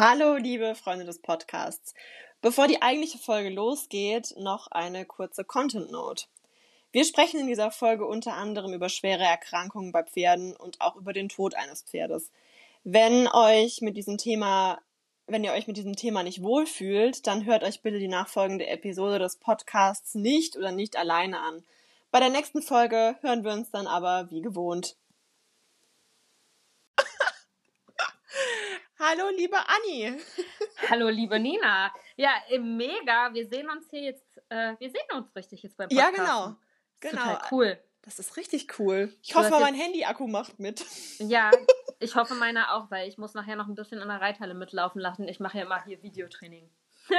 Hallo, liebe Freunde des Podcasts. Bevor die eigentliche Folge losgeht, noch eine kurze Content Note. Wir sprechen in dieser Folge unter anderem über schwere Erkrankungen bei Pferden und auch über den Tod eines Pferdes. Wenn euch mit diesem Thema, wenn ihr euch mit diesem Thema nicht wohlfühlt, dann hört euch bitte die nachfolgende Episode des Podcasts nicht oder nicht alleine an. Bei der nächsten Folge hören wir uns dann aber wie gewohnt. Hallo, liebe Anni. Hallo, liebe Nina. Ja, mega. Wir sehen uns hier jetzt, äh, wir sehen uns richtig jetzt beim Podcast. Ja, genau. Genau. Total cool. Das ist richtig cool. Ich hoffe, mein Handy-Akku macht mit. Ja, ich hoffe meiner auch, weil ich muss nachher noch ein bisschen in der Reithalle mitlaufen lassen. Ich mache ja immer hier Videotraining.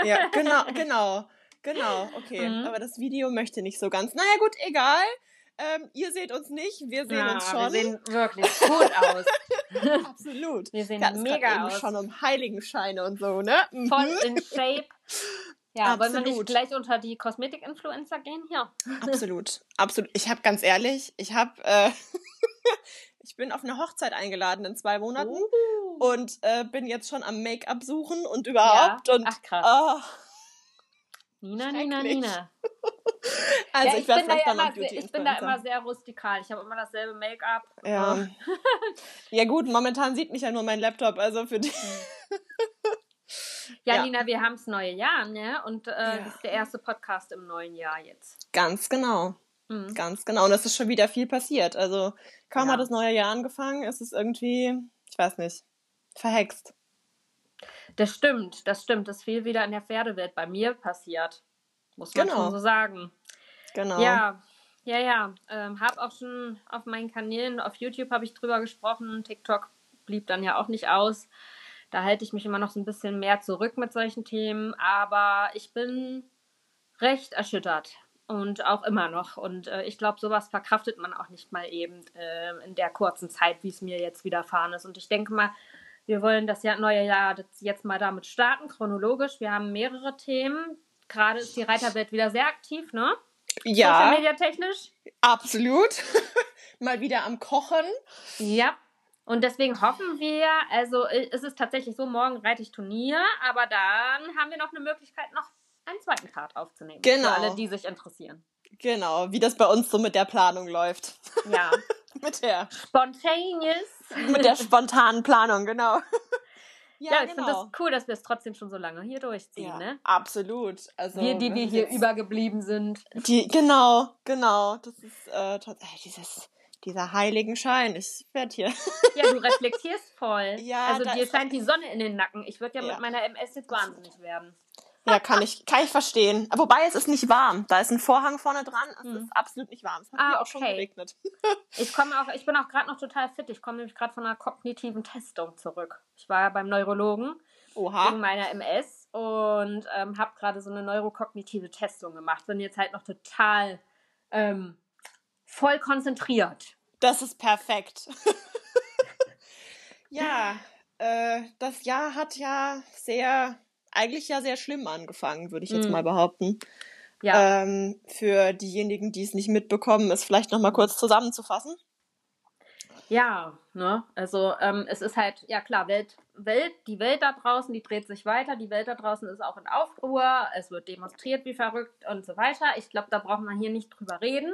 Ja, genau, genau. Genau, okay. Mhm. Aber das Video möchte nicht so ganz. Naja, gut, egal. Ähm, ihr seht uns nicht, wir sehen ja, uns schon. Wir sehen wirklich gut aus. Absolut. Wir sehen mega aus. schon um Heiligenscheine und so, ne? Mhm. Voll in Shape. Ja, Absolut. wollen wir nicht gleich unter die Kosmetik-Influencer gehen? Ja. Absolut. Absolut. Ich habe ganz ehrlich, ich habe, äh, ich bin auf eine Hochzeit eingeladen in zwei Monaten uh. und äh, bin jetzt schon am Make-up suchen und überhaupt. Ja. Und, Ach krass. Oh, Nina, Nina, Nina. also ja, ich, ich, bin da ja immer, sehr, ich bin da immer sehr rustikal. Ich habe immer dasselbe Make-up. Ja. ja gut, momentan sieht mich ja nur mein Laptop, also für dich. Ja, ja, Nina, wir haben das neue Jahr, ne? Und äh, ja. das ist der erste Podcast im neuen Jahr jetzt. Ganz genau. Mhm. Ganz genau. Und es ist schon wieder viel passiert. Also kaum ja. hat das neue Jahr angefangen, ist es irgendwie, ich weiß nicht, verhext. Das stimmt, das stimmt. Das viel wieder in der Pferdewelt bei mir passiert. Muss man genau. schon so sagen. Genau. Ja, ja, ja. Ähm, hab auch schon auf meinen Kanälen, auf YouTube habe ich drüber gesprochen. TikTok blieb dann ja auch nicht aus. Da halte ich mich immer noch so ein bisschen mehr zurück mit solchen Themen. Aber ich bin recht erschüttert. Und auch immer noch. Und äh, ich glaube, sowas verkraftet man auch nicht mal eben äh, in der kurzen Zeit, wie es mir jetzt widerfahren ist. Und ich denke mal, wir wollen das neue Jahr jetzt mal damit starten, chronologisch. Wir haben mehrere Themen. Gerade ist die Reiterwelt wieder sehr aktiv, ne? Ja. Social Media technisch. Absolut. mal wieder am Kochen. Ja. Und deswegen hoffen wir, also äh, es ist tatsächlich so, morgen reite ich Turnier, aber dann haben wir noch eine Möglichkeit, noch einen zweiten Part aufzunehmen. Genau. Für alle, die sich interessieren. Genau, wie das bei uns so mit der Planung läuft. Ja. mit der. Spontaneous. Mit der spontanen Planung, genau. Ja, ja ich genau. finde das cool, dass wir es trotzdem schon so lange hier durchziehen, ja, ne? Absolut. Also, wir, die wir hier übergeblieben sind. Die, genau, genau. Das ist äh, dieses, dieser heiligen Schein. Ich werde hier. ja, du reflektierst voll. Ja, also dir scheint die Sonne in den Nacken. Ich würde ja, ja, mit meiner MS jetzt wahnsinnig werden. Ja, kann ich, kann ich verstehen. Wobei es ist nicht warm. Da ist ein Vorhang vorne dran. Es hm. ist absolut nicht warm. Es hat ah, hier auch schon geregnet. ich komme auch, ich bin auch gerade noch total fit. Ich komme nämlich gerade von einer kognitiven Testung zurück. Ich war ja beim Neurologen Oha. wegen meiner MS und ähm, habe gerade so eine neurokognitive Testung gemacht. Bin jetzt halt noch total ähm, voll konzentriert. Das ist perfekt. ja, äh, das Jahr hat ja sehr eigentlich ja sehr schlimm angefangen, würde ich jetzt mhm. mal behaupten. Ja. Ähm, für diejenigen, die es nicht mitbekommen, es vielleicht noch mal kurz zusammenzufassen. Ja, ne, also ähm, es ist halt, ja klar, Welt, Welt, die Welt da draußen, die dreht sich weiter, die Welt da draußen ist auch in Aufruhr, es wird demonstriert wie verrückt und so weiter. Ich glaube, da braucht man hier nicht drüber reden.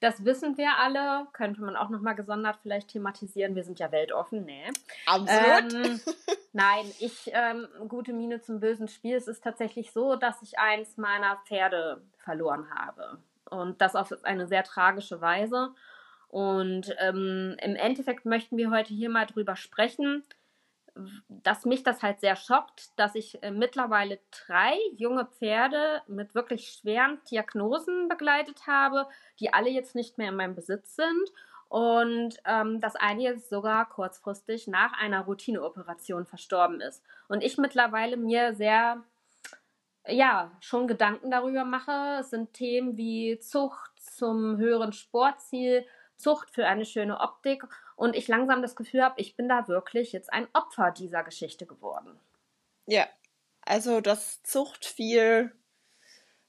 Das wissen wir alle, könnte man auch nochmal gesondert vielleicht thematisieren. Wir sind ja weltoffen, ne? Absolut. Ähm, nein, ich, ähm, gute Miene zum bösen Spiel. Es ist tatsächlich so, dass ich eins meiner Pferde verloren habe. Und das auf eine sehr tragische Weise. Und ähm, im Endeffekt möchten wir heute hier mal drüber sprechen, dass mich das halt sehr schockt, dass ich äh, mittlerweile drei junge Pferde mit wirklich schweren Diagnosen begleitet habe, die alle jetzt nicht mehr in meinem Besitz sind und ähm, dass eine sogar kurzfristig nach einer Routineoperation verstorben ist. Und ich mittlerweile mir sehr, ja, schon Gedanken darüber mache. Es sind Themen wie Zucht zum höheren Sportziel, Zucht für eine schöne Optik und ich langsam das Gefühl habe, ich bin da wirklich jetzt ein Opfer dieser Geschichte geworden. Ja, also das Zucht viel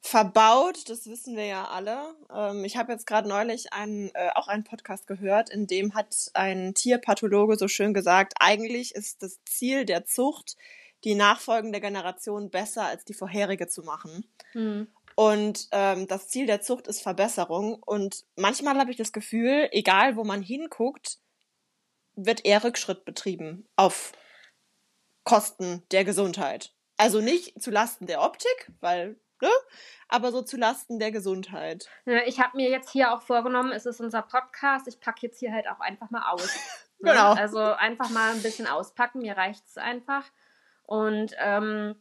verbaut, das wissen wir ja alle. Ähm, ich habe jetzt gerade neulich einen, äh, auch einen Podcast gehört, in dem hat ein Tierpathologe so schön gesagt, eigentlich ist das Ziel der Zucht die nachfolgende Generation besser als die vorherige zu machen. Mhm. Und ähm, das Ziel der Zucht ist Verbesserung. Und manchmal habe ich das Gefühl, egal wo man hinguckt, wird eher Rückschritt betrieben auf Kosten der Gesundheit. Also nicht zu Lasten der Optik, weil, ne? Aber so zu Lasten der Gesundheit. Ich habe mir jetzt hier auch vorgenommen, es ist unser Podcast, ich packe jetzt hier halt auch einfach mal aus. Ne? genau. Also einfach mal ein bisschen auspacken, mir reicht es einfach. Und ähm,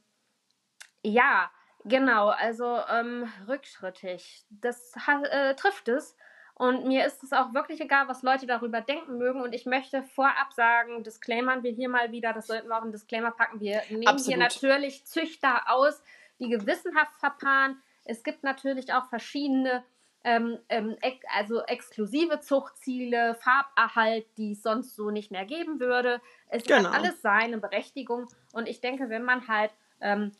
ja, genau, also ähm, rückschrittig. Das äh, trifft es. Und mir ist es auch wirklich egal, was Leute darüber denken mögen. Und ich möchte vorab sagen, Disclaimern wir hier mal wieder, das sollten wir auch in Disclaimer packen. Wir nehmen Absolut. hier natürlich Züchter aus, die gewissenhaft verpaaren. Es gibt natürlich auch verschiedene, ähm, ähm, also exklusive Zuchtziele, Farberhalt, die es sonst so nicht mehr geben würde. Es genau. hat alles seine Berechtigung. Und ich denke, wenn man halt ähm,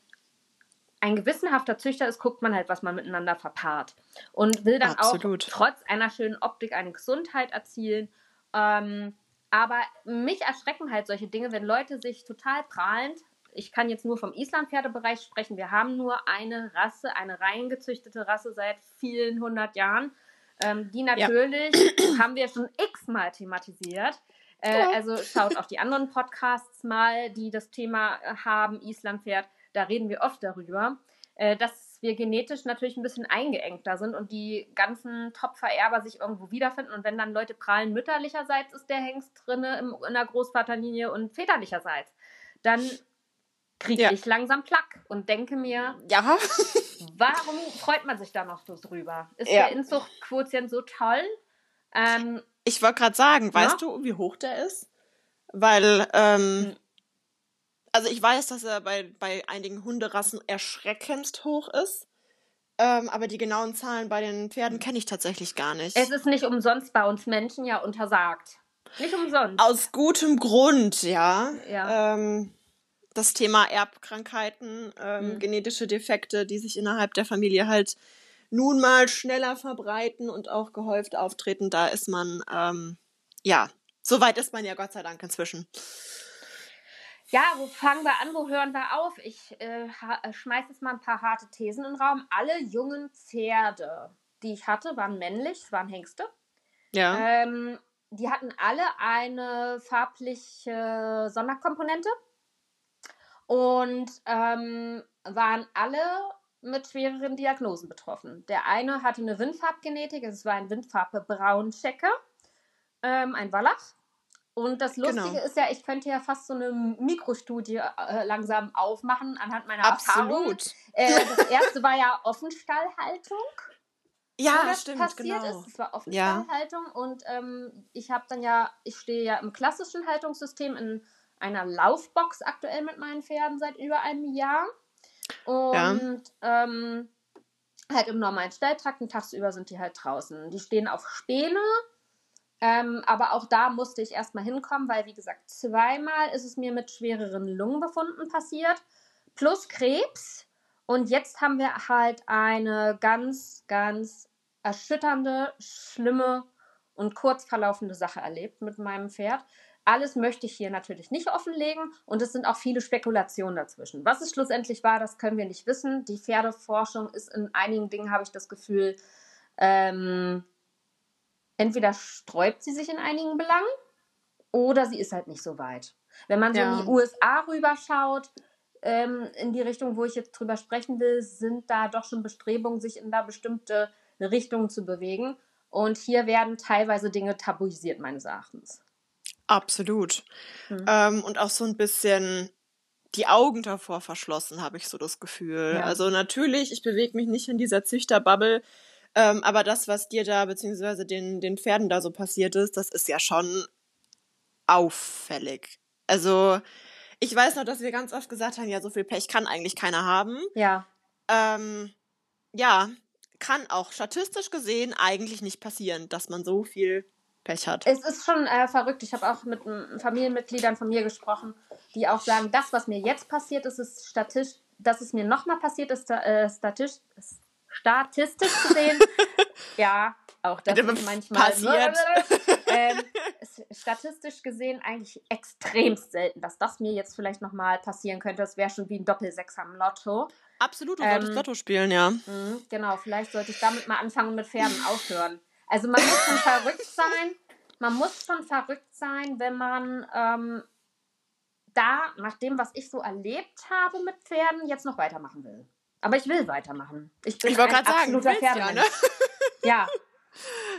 ein gewissenhafter Züchter ist, guckt man halt, was man miteinander verpaart. Und will dann Absolut. auch trotz einer schönen Optik eine Gesundheit erzielen. Ähm, aber mich erschrecken halt solche Dinge, wenn Leute sich total prahlend, ich kann jetzt nur vom Islandpferdebereich sprechen, wir haben nur eine Rasse, eine reingezüchtete Rasse seit vielen hundert Jahren. Ähm, die natürlich ja. haben wir schon x-mal thematisiert. Äh, ja. Also schaut auf die anderen Podcasts mal, die das Thema haben, Islandpferd da reden wir oft darüber, äh, dass wir genetisch natürlich ein bisschen eingeengter sind und die ganzen Top-Vererber sich irgendwo wiederfinden. Und wenn dann Leute prallen, mütterlicherseits ist der Hengst drin in der Großvaterlinie und väterlicherseits, dann kriege ja. ich langsam Plack und denke mir, ja. warum freut man sich da noch so drüber? Ist ja. der Inzuchtquotient so toll? Ähm, ich wollte gerade sagen, weißt du, wie hoch der ist? Weil ähm, hm. Also ich weiß, dass er bei, bei einigen Hunderassen erschreckend hoch ist. Ähm, aber die genauen Zahlen bei den Pferden kenne ich tatsächlich gar nicht. Es ist nicht umsonst bei uns Menschen ja untersagt. Nicht umsonst. Aus gutem Grund, ja. ja. Ähm, das Thema Erbkrankheiten, ähm, mhm. genetische Defekte, die sich innerhalb der Familie halt nun mal schneller verbreiten und auch gehäuft auftreten, da ist man, ähm, ja, so weit ist man ja Gott sei Dank inzwischen. Ja, wo fangen wir an, wo hören wir auf? Ich äh, äh schmeiße jetzt mal ein paar harte Thesen in den Raum. Alle jungen Pferde, die ich hatte, waren männlich, waren Hengste. Ja. Ähm, die hatten alle eine farbliche Sonderkomponente und ähm, waren alle mit schwereren Diagnosen betroffen. Der eine hatte eine Windfarbgenetik, es war ein Windfarbe Braunchecker, ähm, ein Wallach. Und das Lustige genau. ist ja, ich könnte ja fast so eine Mikrostudie äh, langsam aufmachen anhand meiner Absolut. Erfahrung. Äh, das erste war ja Offenstallhaltung. Ja, das stimmt, passiert genau. ist. Es war Offenstallhaltung ja. und ähm, ich habe dann ja, ich stehe ja im klassischen Haltungssystem in einer Laufbox aktuell mit meinen Pferden seit über einem Jahr. Und ja. ähm, halt im normalen Stalltrakt und tagsüber sind die halt draußen. Die stehen auf Späne ähm, aber auch da musste ich erstmal hinkommen, weil, wie gesagt, zweimal ist es mir mit schwereren Lungenbefunden passiert, plus Krebs. Und jetzt haben wir halt eine ganz, ganz erschütternde, schlimme und kurz verlaufende Sache erlebt mit meinem Pferd. Alles möchte ich hier natürlich nicht offenlegen und es sind auch viele Spekulationen dazwischen. Was es schlussendlich war, das können wir nicht wissen. Die Pferdeforschung ist in einigen Dingen, habe ich das Gefühl, ähm, entweder sträubt sie sich in einigen Belangen oder sie ist halt nicht so weit. Wenn man so ja. in die USA rüberschaut, ähm, in die Richtung, wo ich jetzt drüber sprechen will, sind da doch schon Bestrebungen, sich in da bestimmte Richtungen zu bewegen. Und hier werden teilweise Dinge tabuisiert, meines Erachtens. Absolut. Hm. Ähm, und auch so ein bisschen die Augen davor verschlossen, habe ich so das Gefühl. Ja. Also natürlich, ich bewege mich nicht in dieser Züchterbubble, ähm, aber das, was dir da, beziehungsweise den, den Pferden da so passiert ist, das ist ja schon auffällig. Also, ich weiß noch, dass wir ganz oft gesagt haben, ja, so viel Pech kann eigentlich keiner haben. Ja. Ähm, ja, kann auch statistisch gesehen eigentlich nicht passieren, dass man so viel Pech hat. Es ist schon äh, verrückt. Ich habe auch mit Familienmitgliedern von mir gesprochen, die auch sagen, das, was mir jetzt passiert ist, ist statistisch, dass es mir nochmal passiert ist, äh, statistisch, statistisch gesehen, ja, auch das ist manchmal passiert. ähm, statistisch gesehen eigentlich extrem selten, dass das mir jetzt vielleicht nochmal passieren könnte. Das wäre schon wie ein Doppelsechs am Lotto. Absolut, du ähm, solltest Lotto spielen, ja. Mh, genau, vielleicht sollte ich damit mal anfangen mit Pferden aufhören. Also man muss schon verrückt sein. Man muss schon verrückt sein, wenn man ähm, da, nach dem, was ich so erlebt habe mit Pferden, jetzt noch weitermachen will. Aber ich will weitermachen. Ich bin ich ein sagen, absoluter Pferdemensch. Ja, ne? ja.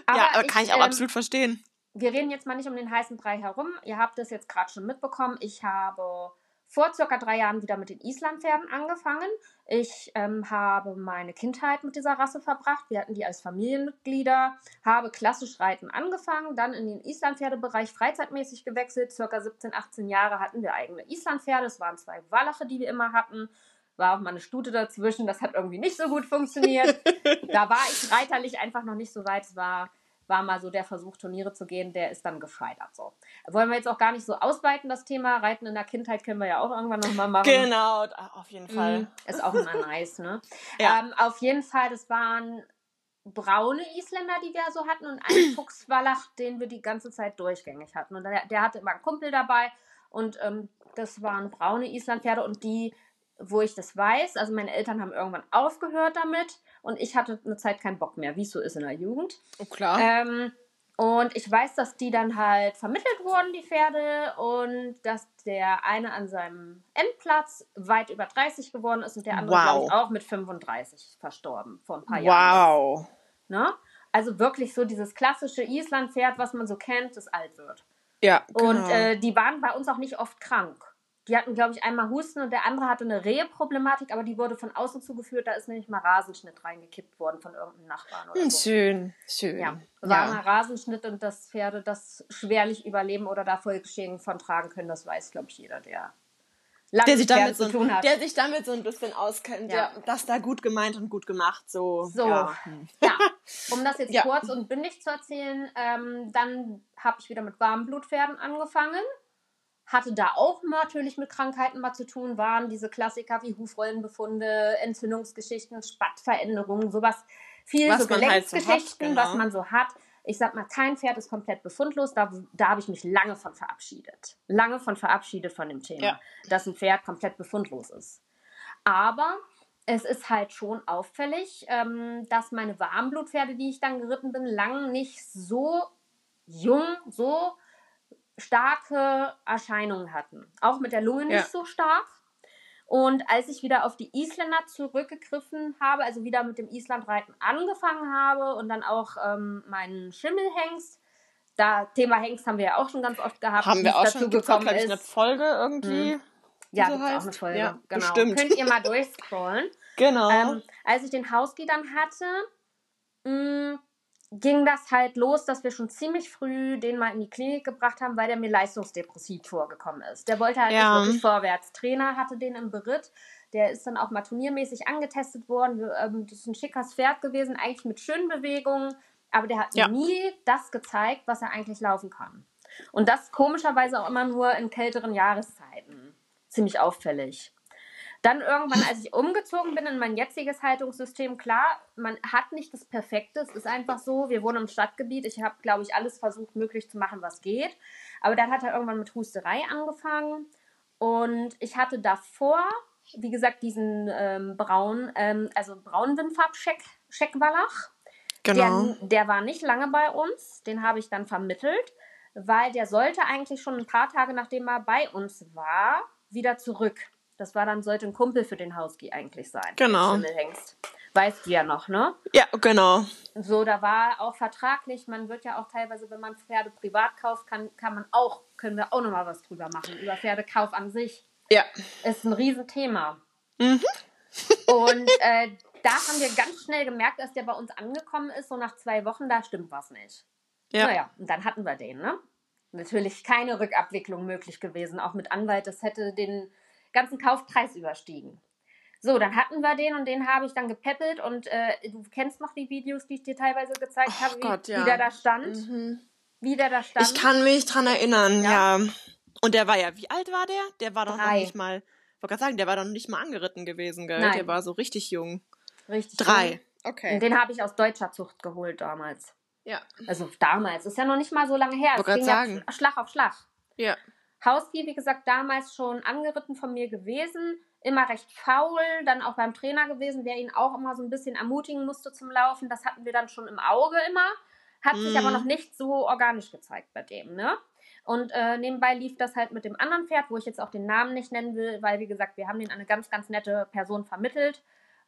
Aber ja, aber kann ich, ich auch ähm, absolut verstehen. Wir reden jetzt mal nicht um den heißen Brei herum. Ihr habt es jetzt gerade schon mitbekommen. Ich habe vor circa drei Jahren wieder mit den Islandpferden angefangen. Ich ähm, habe meine Kindheit mit dieser Rasse verbracht. Wir hatten die als Familienmitglieder, habe klassisch Reiten angefangen, dann in den Islandpferdebereich freizeitmäßig gewechselt. Circa 17, 18 Jahre hatten wir eigene Islandpferde. Es waren zwei Wallache, die wir immer hatten. War auch mal eine Stute dazwischen. Das hat irgendwie nicht so gut funktioniert. da war ich reiterlich einfach noch nicht so weit. Es war war mal so der Versuch, Turniere zu gehen, der ist dann gescheitert. So. Wollen wir jetzt auch gar nicht so ausweiten, das Thema. Reiten in der Kindheit können wir ja auch irgendwann nochmal machen. Genau, auf jeden Fall. Mhm, ist auch immer nice, ne? ja. Ähm, auf jeden Fall, das waren braune Isländer, die wir so hatten und einen Fuchswallach, den wir die ganze Zeit durchgängig hatten. Und der, der hatte immer einen Kumpel dabei und ähm, das waren braune Islandpferde und die, wo ich das weiß, also meine Eltern haben irgendwann aufgehört damit und ich hatte eine Zeit keinen Bock mehr, wie es so ist in der Jugend. Oh, klar. Ähm, und ich weiß, dass die dann halt vermittelt wurden, die Pferde, und dass der eine an seinem Endplatz weit über 30 geworden ist und der andere, wow. glaube ich, auch mit 35 verstorben vor ein paar Jahren. Wow. Ne? Also wirklich so dieses klassische Islandpferd, was man so kennt, das alt wird. Ja. Genau. Und äh, die waren bei uns auch nicht oft krank. Die hatten, glaube ich, einmal Husten und der andere hatte eine Reheproblematik, aber die wurde von außen zugeführt. Da ist nämlich mal Rasenschnitt reingekippt worden von irgendeinem Nachbarn oder hm, so. Schön, schön. Ja, war ja. mal Rasenschnitt und das Pferde das schwerlich überleben oder da Folgeschäden von tragen können, das weiß, glaube ich, jeder, der der sich, damit so, tun hat. der sich damit so ein bisschen auskennt, ja. ja. das da gut gemeint und gut gemacht, so. So, ja. ja. Um das jetzt ja. kurz und bündig zu erzählen, ähm, dann habe ich wieder mit Warmblutpferden angefangen hatte da auch natürlich mit Krankheiten mal zu tun, waren diese Klassiker wie Hufrollenbefunde, Entzündungsgeschichten, Spattveränderungen, sowas, viel was so Gelenksgeschichten, halt so genau. was man so hat. Ich sag mal, kein Pferd ist komplett befundlos. Da, da habe ich mich lange von verabschiedet. Lange von verabschiedet von dem Thema, ja. dass ein Pferd komplett befundlos ist. Aber es ist halt schon auffällig, ähm, dass meine Warmblutpferde, die ich dann geritten bin, lang nicht so jung, so starke Erscheinungen hatten. Auch mit der Lunge nicht ja. so stark. Und als ich wieder auf die Isländer zurückgegriffen habe, also wieder mit dem Islandreiten angefangen habe und dann auch ähm, meinen Schimmelhengst, da Thema Hengst haben wir ja auch schon ganz oft gehabt. Haben wir auch dazu schon gekommen auch, ist. eine Folge irgendwie. Hm. Ja, so heißt. auch eine Folge. Ja, genau. Bestimmt. Könnt ihr mal durchscrollen. genau. Ähm, als ich den Husky dann hatte, mh, mm, ging das halt los, dass wir schon ziemlich früh den mal in die Klinik gebracht haben, weil der mir leistungsdepressiv vorgekommen ist. Der wollte halt ja. nicht wirklich vorwärts. Trainer hatte den im Beritt. Der ist dann auch mal turniermäßig angetestet worden. Ähm, das ist ein schickes Pferd gewesen, eigentlich mit schönen Bewegungen. Aber der hat ja. nie das gezeigt, was er eigentlich laufen kann. Und das komischerweise auch immer nur in kälteren Jahreszeiten. Ziemlich auffällig. Dann irgendwann, als ich umgezogen bin in mein jetziges Haltungssystem, klar, man hat nicht das Perfekte. Es ist einfach so, wir wohnen im Stadtgebiet. Ich habe, glaube ich, alles versucht, möglich zu machen, was geht. Aber dann hat er irgendwann mit Husterei angefangen. Und ich hatte davor, wie gesagt, diesen ähm, braun, ähm, also Braunwindfarb-Scheckwallach. Genau. Der, der war nicht lange bei uns. Den habe ich dann vermittelt, weil der sollte eigentlich schon ein paar Tage, nachdem er bei uns war, wieder zurück. Das war dann, sollte ein Kumpel für den Husky eigentlich sein. Genau. Weißt du ja noch, ne? Ja, genau. So, da war auch vertraglich, man wird ja auch teilweise, wenn man Pferde privat kauft, kann, kann man auch, können wir auch nochmal was drüber machen, über Pferdekauf an sich. Ja. Ist ein Riesenthema. Mhm. Und äh, da haben wir ganz schnell gemerkt, dass der bei uns angekommen ist, so nach zwei Wochen, da stimmt was nicht. Ja. Naja, und dann hatten wir den, ne? Natürlich keine Rückabwicklung möglich gewesen, auch mit Anwalt. Das hätte den ganzen Kaufpreis überstiegen. So, dann hatten wir den und den habe ich dann gepäppelt und äh, du kennst noch die Videos, die ich dir teilweise gezeigt oh habe, wie, Gott, ja. wie der da stand. Mhm. Wie der da stand. Ich kann mich dran erinnern, ja. ja. Und der war ja, wie alt war der? Der war doch Drei. noch nicht mal, ich wollte gerade sagen, der war doch noch nicht mal angeritten gewesen, gell? Nein. Der war so richtig jung. Richtig. Drei. Jung. Okay. Und den habe ich aus deutscher Zucht geholt damals. Ja. Also damals, ist ja noch nicht mal so lange her. Wollte grad sagen. ja Schlag auf Schlag. Ja. Hauski, wie gesagt, damals schon angeritten von mir gewesen, immer recht faul, dann auch beim Trainer gewesen, der ihn auch immer so ein bisschen ermutigen musste zum Laufen. Das hatten wir dann schon im Auge immer, hat sich Mhm. aber noch nicht so organisch gezeigt bei dem, ne? Und äh, nebenbei lief das halt mit dem anderen Pferd, wo ich jetzt auch den Namen nicht nennen will, weil, wie gesagt, wir haben den an eine ganz, ganz nette Person vermittelt.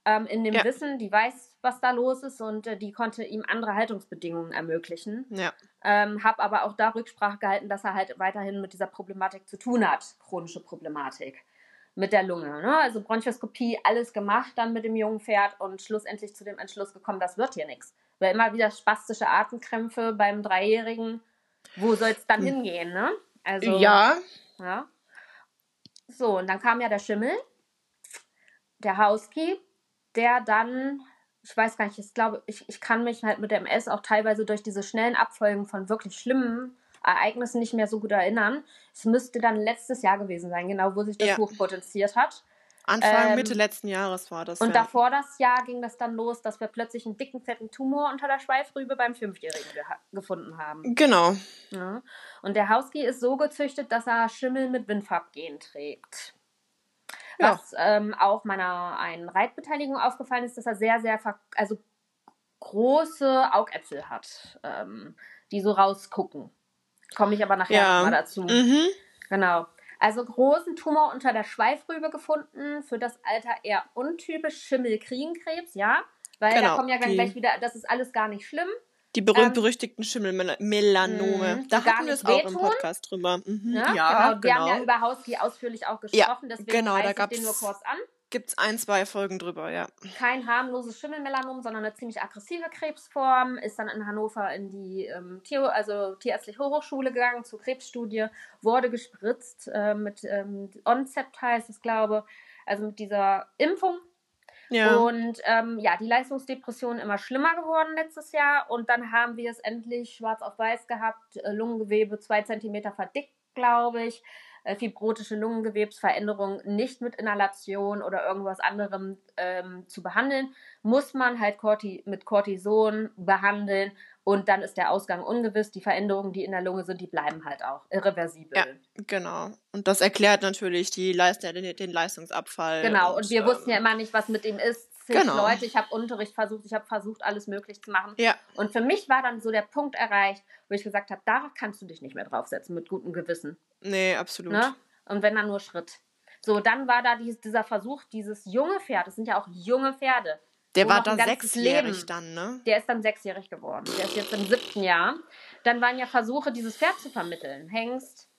Ähm, in dem Ja. Wissen, die weiß, was da los ist und äh, die konnte ihm andere Haltungsbedingungen ermöglichen. Ja. Ähm, habe aber auch da Rücksprache gehalten, dass er halt weiterhin mit dieser Problematik zu tun hat, chronische Problematik mit der Lunge. Ne? Also Bronchoskopie, alles gemacht dann mit dem jungen Pferd und schlussendlich zu dem Entschluss gekommen, das wird hier nichts. Weil immer wieder spastische Atemkrämpfe beim Dreijährigen, wo soll es dann Hm. hingehen? Ne? Also, ja. ja. So, und dann kam ja der Schimmel, der Husky, der dann, ich weiß gar nicht, ich glaube, ich, ich kann mich halt mit der MS auch teilweise durch diese schnellen Abfolgen von wirklich schlimmen Ereignissen nicht mehr so gut erinnern. Es müsste dann letztes Jahr gewesen sein, genau, wo sich das Ja. hochpotenziert hat. Anfang, Ähm, Mitte letzten Jahres war das. Und ja. davor das Jahr ging das dann los, dass wir plötzlich einen dicken, fetten Tumor unter der Schweifrübe beim Fünfjährigen geha- gefunden haben. Genau. Ja. Und der Husky ist so gezüchtet, dass er Schimmel mit Windfarbgen trägt. Ja. Was ähm, auch meiner einen Reitbeteiligung aufgefallen ist, dass er sehr, sehr ver also große Augäpfel hat, ähm, die so rausgucken. Komme ich aber nachher Ja. mal dazu. Mhm. Genau. Also großen Tumor unter der Schweifrübe gefunden, für das Alter eher untypisch Schimmelkriegenkrebs, ja. Weil da Genau, kommen ja gleich wieder, das ist alles gar nicht schlimm. Die berühmt-berüchtigten Schimmelmelanome. Mhm. Da hatten wir es auch im. Podcast drüber. Mhm. Ne? Ja, genau. Wir haben ja genau. über Husky ausführlich auch gesprochen, deswegen genau, da ich den nur kurz an. Gibt's ein, zwei Folgen drüber, ja. Kein harmloses Schimmelmelanom, sondern eine ziemlich aggressive Krebsform. Ist dann in Hannover in die ähm, Tier, also Tierärztliche Hochschule gegangen zur Krebsstudie, wurde gespritzt äh, mit ähm, Oncept heißt es, glaube also mit dieser Impfung. Ja. Und ähm, ja, die Leistungsdepression immer schlimmer geworden letztes Jahr. Und dann haben wir es endlich schwarz auf weiß gehabt. Äh, Lungengewebe zwei Zentimeter verdickt, glaube ich. Äh, fibrotische Lungengewebsveränderung nicht mit Inhalation oder irgendwas anderem ähm, zu behandeln. Muss man halt Corti mit Cortison behandeln. Und dann ist der Ausgang ungewiss. Die Veränderungen, die in der Lunge sind, die bleiben halt auch irreversibel. Ja. Genau. Und das erklärt natürlich die Leist den, den Leistungsabfall. Genau, und, wir ähm, wussten ja immer nicht, was mit ihm ist. Genau. Leute, ich habe Unterricht versucht, ich habe versucht, alles möglich zu machen. Ja, Und für mich war dann so der Punkt erreicht, wo ich gesagt habe, darauf kannst du dich nicht mehr draufsetzen mit gutem Gewissen. nee, absolut. Ne? Und wenn dann nur Schritt. So, dann war da dies, dieser Versuch, dieses junge Pferd, das sind ja auch junge Pferde. Der war da sechsjährig Leben- dann, ne? Der ist dann sechsjährig geworden. Der ist jetzt im siebten Jahr. Dann waren ja Versuche, dieses Pferd zu vermitteln. Hengst.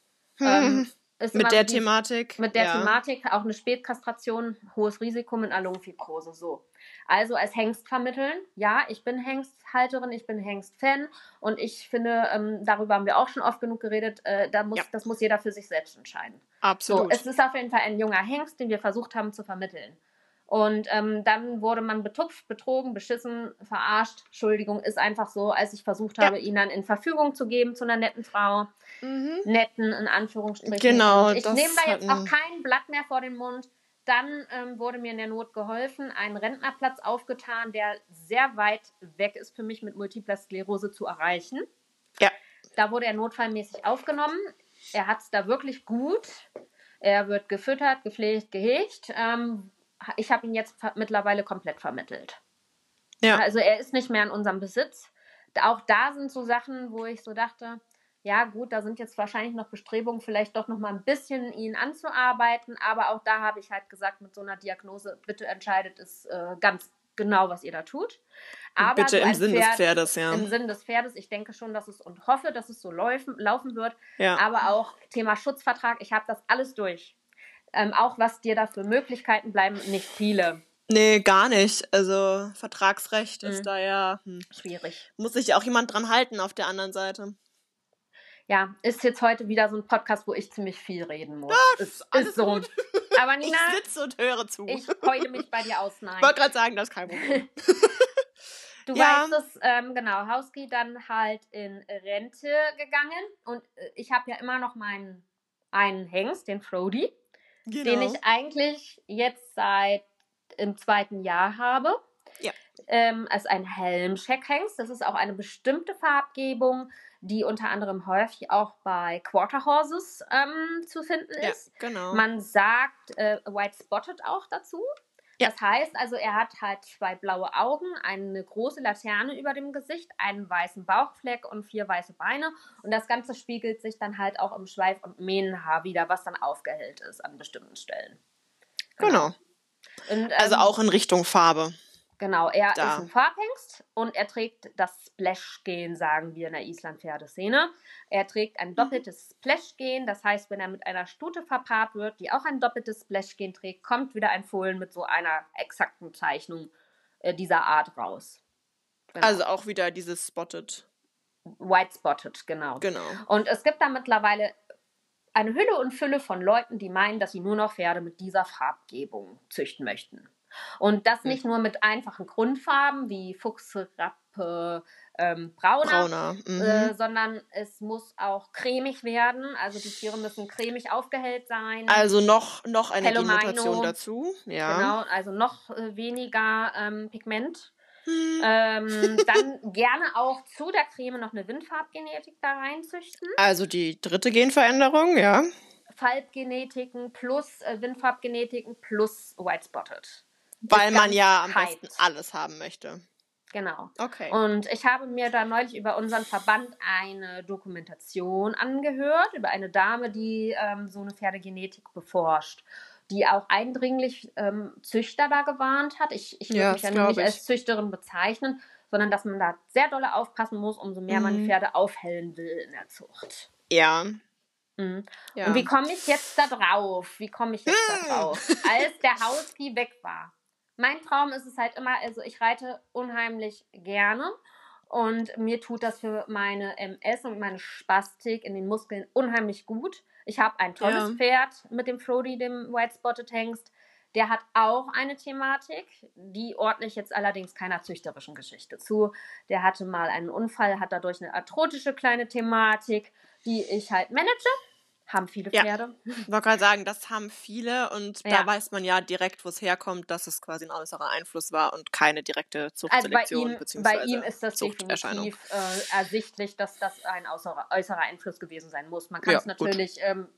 Ähm, ist immer Mit der die- Thematik. mit der ja. Thematik auch eine Spätkastration, hohes Risiko mit einer Lungenfibrose. So. Also als Hengst vermitteln. Ja, ich bin Hengsthalterin, ich bin Hengstfan und ich finde, ähm, darüber haben wir auch schon oft genug geredet, äh, da muss, Ja. das muss jeder für sich selbst entscheiden. So, Absolut. es ist auf jeden Fall ein junger Hengst, den wir versucht haben zu vermitteln. Und ähm, dann wurde man betupft, betrogen, beschissen, verarscht. Entschuldigung, ist einfach so, als ich versucht Ja. habe, ihn dann in Verfügung zu geben zu einer netten Frau mhm. netten, in Anführungsstrichen. Genau, Und Ich nehme da jetzt auch kein Blatt mehr vor den Mund. Dann ähm, wurde mir in der Not geholfen, ein Rentnerplatz aufgetan, der sehr weit weg ist für mich mit Multipler Sklerose zu erreichen. Ja. Da wurde er notfallmäßig aufgenommen. Er hat es da wirklich gut. Er wird gefüttert, gepflegt, gehegt. Ähm, ich habe ihn jetzt mittlerweile komplett vermittelt. Ja. Also er ist nicht mehr in unserem Besitz. Auch da sind so Sachen, wo ich so dachte, ja gut, da sind jetzt wahrscheinlich noch Bestrebungen, vielleicht doch noch mal ein bisschen ihn anzuarbeiten. Aber auch da habe ich halt gesagt, mit so einer Diagnose, bitte entscheidet es äh, ganz genau, was ihr da tut. Aber Bitte so im Sinn des Pferd- Pferdes, ja. Im Sinn des Pferdes. Ich denke schon, dass es und hoffe, dass es so laufen, laufen wird. ja. Aber auch Thema Schutzvertrag, ich habe das alles durch. Ähm, auch was dir da für Möglichkeiten bleiben, nicht viele. Nee, gar nicht. Also Vertragsrecht Mhm. ist da ja, hm. Schwierig. muss sich auch jemand dran halten auf der anderen Seite. Ja, ist jetzt heute wieder so ein Podcast, wo ich ziemlich viel reden muss. ist, alles ist so. gut. Aber Ich Nina, sitze und höre zu. ich heule mich bei dir aus. Nein. Ich wollte gerade sagen, das ist kein Problem. Du Ja. weißt es, ähm, genau, Hauski dann halt in Rente gegangen und äh, ich habe ja immer noch meinen einen Hengst, den Frody, Genau. den ich eigentlich jetzt seit im zweiten Jahr habe. Ja. Ähm, als ein Helmscheckhengst. Das ist auch eine bestimmte Farbgebung, die unter anderem häufig auch bei Quarter Horses ähm, zu finden ist. Ja, genau. Man sagt äh, White Spotted auch dazu. Das heißt also, er hat halt zwei blaue Augen, eine große Laterne über dem Gesicht, einen weißen Bauchfleck und vier weiße Beine. Und das Ganze spiegelt sich dann halt auch im Schweif- und Mähnenhaar wieder, was dann aufgehellt ist an bestimmten Stellen. Genau. genau. Und, also ähm, also auch in Richtung Farbe. Genau, er da. ist ein Farbhengst und er trägt das Splash-Gen, sagen wir in der Island-Pferdeszene. Er trägt ein mhm. doppeltes Splash-Gen, das heißt, wenn er mit einer Stute verpaart wird, die auch ein doppeltes Splash-Gen trägt, kommt wieder ein Fohlen mit so einer exakten Zeichnung äh, dieser Art raus. Genau. Also auch wieder dieses Spotted. White Spotted, genau. Genau. Und es gibt da mittlerweile eine Hülle und Fülle von Leuten, die meinen, dass sie nur noch Pferde mit dieser Farbgebung züchten möchten. Und das nicht nur mit einfachen Grundfarben wie Fuchs, Rappe, ähm, Brauner, Brauner. Mhm. Äh, sondern es muss auch cremig werden. Also die Tiere müssen cremig aufgehellt sein. Also noch, noch eine Pigmentation dazu. Ja. Genau, also noch äh, weniger ähm, Pigment. Hm. Ähm, dann gerne auch zu der Creme noch eine Windfarbgenetik da reinzüchten. Also die dritte Genveränderung, ja. Farbgenetiken plus äh, Windfarbgenetiken plus White Spotted. Weil man ja am besten alles haben möchte. Genau. Okay. Und ich habe mir da neulich über unseren Verband eine Dokumentation angehört, über eine Dame, die ähm, so eine Pferdegenetik beforscht, die auch eindringlich ähm, Züchter da gewarnt hat. Ich, ich würde ja, mich ja nicht als Züchterin bezeichnen, sondern dass man da sehr doll aufpassen muss, umso mehr mhm. man Pferde aufhellen will in der Zucht. Ja. Mhm. ja. Und wie komme ich jetzt da drauf? Wie komme ich jetzt da drauf? Als der Hauski weg war mein Traum ist es halt immer, also ich reite unheimlich gerne und mir tut das für meine MS und meine Spastik in den Muskeln unheimlich gut. Ich habe ein tolles ja. Pferd mit dem Frody, dem White Spotted Hengst. Der hat auch eine Thematik, die ordne ich jetzt allerdings keiner züchterischen Geschichte zu. Der hatte mal einen Unfall, hat dadurch eine arthrotische kleine Thematik, die ich halt manage. Haben viele Pferde. Ja, ich wollte gerade sagen, das haben viele und ja. da weiß man ja direkt, wo es herkommt, dass es quasi ein äußerer Einfluss war und keine direkte Zuchtselektion also bei ihm, bei ihm ist das definitiv äh, ersichtlich, dass das ein äußerer, äußerer Einfluss gewesen sein muss. Man kann es natürlich ähm,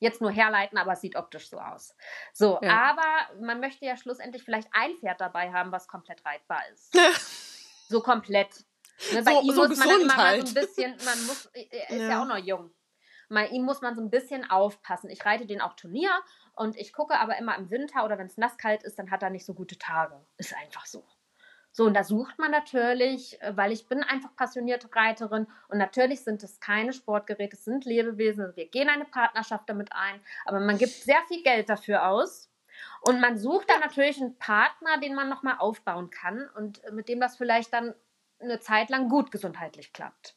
jetzt nur herleiten, aber es sieht optisch so aus. So, ja. aber man möchte ja schlussendlich vielleicht ein Pferd dabei haben, was komplett reitbar ist. so komplett. Ne, bei so, ihm so muss man dann immer halt. mal so ein halt. bisschen, man muss, er ist ja, ja auch noch jung. Bei ihm muss man so ein bisschen aufpassen. Ich reite den auch Turnier und ich gucke aber immer im Winter oder wenn es nasskalt ist, dann hat er nicht so gute Tage. Ist einfach so. So, und da sucht man natürlich, äh, weil ich bin einfach passionierte Reiterin und natürlich sind es keine Sportgeräte, es sind Lebewesen. Wir gehen eine Partnerschaft damit ein, aber man gibt sehr viel Geld dafür aus. Und man sucht dann natürlich einen Partner, den man nochmal aufbauen kann und mit dem das vielleicht dann eine Zeit lang gut gesundheitlich klappt.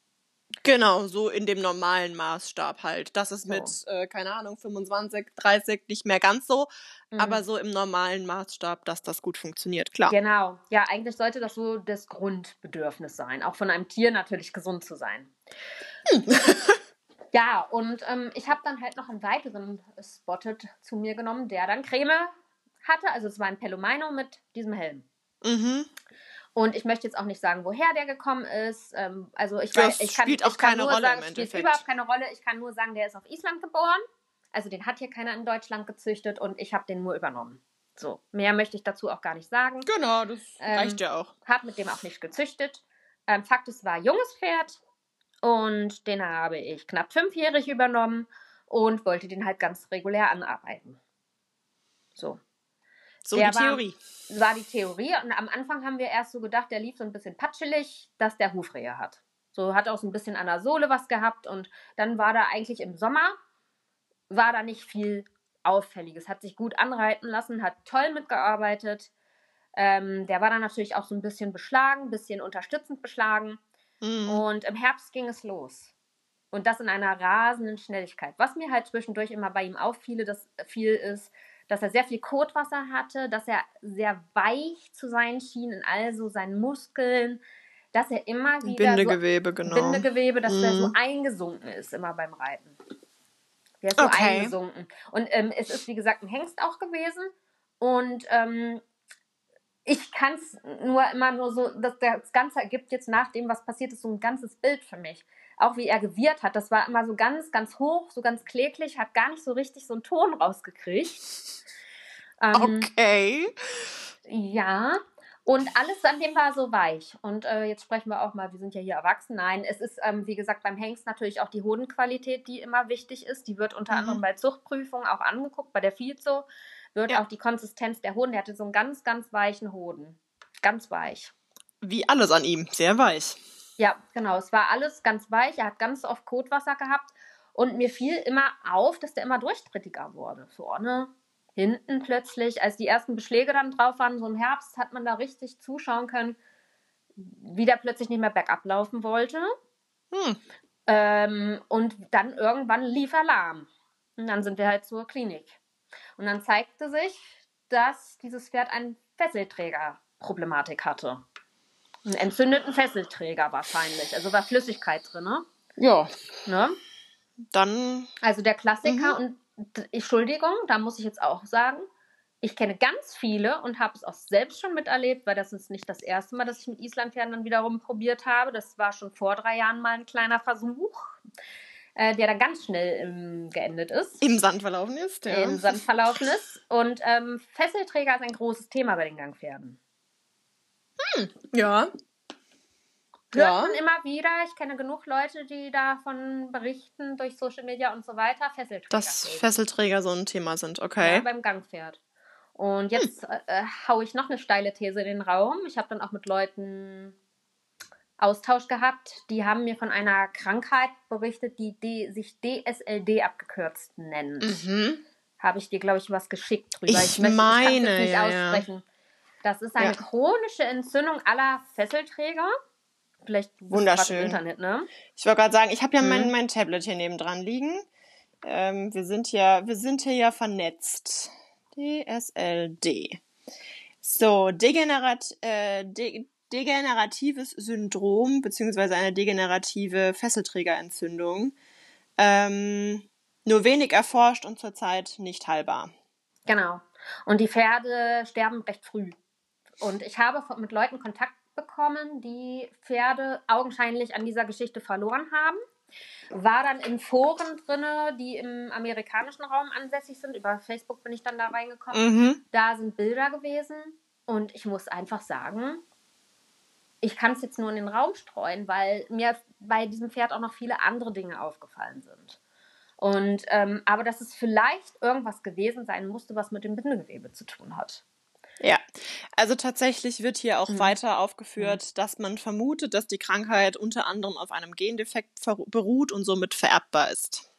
Genau, so in dem normalen Maßstab halt. Das ist so. mit, äh, keine Ahnung, 25, 30 nicht mehr ganz so, mhm. aber so im normalen Maßstab, dass das gut funktioniert, klar. Genau, ja, eigentlich sollte das so das Grundbedürfnis sein, auch von einem Tier natürlich gesund zu sein. Hm. ja, und ähm, ich habe dann halt noch einen weiteren Spotted zu mir genommen, der dann Creme hatte. Also es war ein Pelomino mit diesem Helm. Mhm. Und ich möchte jetzt auch nicht sagen, woher der gekommen ist. Ähm, also ich, weiß, ich kann, spielt auch ich kann keine nur Rolle sagen, im spielt überhaupt keine Rolle. Ich kann nur sagen, der ist auf Island geboren. Also den hat hier keiner in Deutschland gezüchtet und ich habe den nur übernommen. So, mehr möchte ich dazu auch gar nicht sagen. Genau, das ähm, reicht ja auch. Habe mit dem auch nicht gezüchtet. Ähm, Fakt ist, war ein junges Pferd und den habe ich knapp fünfjährig übernommen und wollte den halt ganz regulär anarbeiten. So. So der die Theorie. War, war die Theorie. Und am Anfang haben wir erst so gedacht, der lief so ein bisschen patschelig, dass der Hufrehe hat. So hat auch so ein bisschen an der Sohle was gehabt. Und dann war da eigentlich im Sommer, war da nicht viel Auffälliges. Hat sich gut anreiten lassen, hat toll mitgearbeitet. Ähm, der war dann natürlich auch so ein bisschen beschlagen, ein bisschen unterstützend beschlagen. Mhm. Und im Herbst ging es los. Und das in einer rasenden Schnelligkeit. Was mir halt zwischendurch immer bei ihm auffiel, das viel ist, dass er sehr viel Kotwasser hatte, dass er sehr weich zu sein schien in all so seinen Muskeln, dass er immer wieder Bindegewebe, so, genau. Bindegewebe, dass mhm. er so eingesunken ist immer beim Reiten. Der ist so okay. eingesunken. Und ähm, es ist, wie gesagt, ein Hengst auch gewesen. Und ähm, ich kann es nur immer nur so, das, das Ganze ergibt jetzt nach dem, was passiert ist, so ein ganzes Bild für mich. Auch wie er gewirrt hat, das war immer so ganz, ganz hoch, so ganz kläglich, hat gar nicht so richtig so einen Ton rausgekriegt. Ähm, okay. Ja, und alles an dem war so weich. Und äh, jetzt sprechen wir auch mal, wir sind ja hier erwachsen. Nein, es ist, ähm, wie gesagt, beim Hengst natürlich auch die Hodenqualität, die immer wichtig ist. Die wird unter mhm. anderem bei Zuchtprüfungen auch angeguckt. Bei der Vizo wird ja. auch die Konsistenz der Hoden. Der hatte so einen ganz, ganz weichen Hoden. Ganz weich. Wie alles an ihm, sehr weich. Ja, genau. Es war alles ganz weich. Er hat ganz oft Kotwasser gehabt. Und mir fiel immer auf, dass der immer durchtrittiger wurde. Vorne hinten plötzlich, als die ersten Beschläge dann drauf waren, so im Herbst, hat man da richtig zuschauen können, wie der plötzlich nicht mehr bergab laufen wollte. Hm. Ähm, und dann irgendwann lief er lahm. Und dann sind wir halt zur Klinik. Und dann zeigte sich, dass dieses Pferd einen Fesselträger-Problematik hatte. Einen entzündeten Fesselträger wahrscheinlich. Also war Flüssigkeit drin, ne? Ja. Ne? Dann. Also der Klassiker mhm. und Entschuldigung, da muss ich jetzt auch sagen, ich kenne ganz viele und habe es auch selbst schon miterlebt, weil das ist nicht das erste Mal, dass ich mit Islandpferden dann wiederum probiert habe. Das war schon vor drei Jahren mal ein kleiner Versuch, äh, der dann ganz schnell ähm, geendet ist. Im Sand verlaufen ist, ja. Im Sand verlaufen ist. Und ähm, Fesselträger ist ein großes Thema bei den Gangpferden. Hm, ja. Hört ja. man immer wieder. Ich kenne genug Leute, die davon berichten durch Social Media und so weiter. Fesselträger. Dass Fesselträger so ein Thema sind, okay. Ja, beim Gangpferd. Und jetzt hm. äh, haue ich noch eine steile These in den Raum. Ich habe dann auch mit Leuten Austausch gehabt. Die haben mir von einer Krankheit berichtet, die D sich DSLD abgekürzt nennt. Mhm. Habe ich dir, glaube ich, was geschickt drüber. Ich, ich möchte, meine, ich nicht ja, aussprechen. Das ist eine ja. chronische Entzündung aller Fesselträger. Vielleicht Wunderschön. Im Internet, ne? Ich wollte gerade sagen, ich habe ja mhm. mein, mein Tablet hier nebendran liegen. Ähm, wir sind ja, wir sind hier ja vernetzt. DSLD. So, degenerat, äh, de degeneratives Syndrom beziehungsweise eine degenerative Fesselträgerentzündung. Ähm, nur wenig erforscht und zurzeit nicht heilbar. Genau. Und die Pferde sterben recht früh. Und ich habe mit Leuten Kontakt bekommen, die Pferde augenscheinlich an dieser Geschichte verloren haben. War dann in Foren drin, die im amerikanischen Raum ansässig sind. Über Facebook bin ich dann da reingekommen. Mhm. Da sind Bilder gewesen. Und ich muss einfach sagen, ich kann es jetzt nur in den Raum streuen, weil mir bei diesem Pferd auch noch viele andere Dinge aufgefallen sind. Und ähm, aber dass es vielleicht irgendwas gewesen sein musste, was mit dem Bindegewebe zu tun hat. Ja, also tatsächlich wird hier auch mhm. weiter aufgeführt, mhm. dass man vermutet, dass die Krankheit unter anderem auf einem Gendefekt beruht und somit vererbbar ist.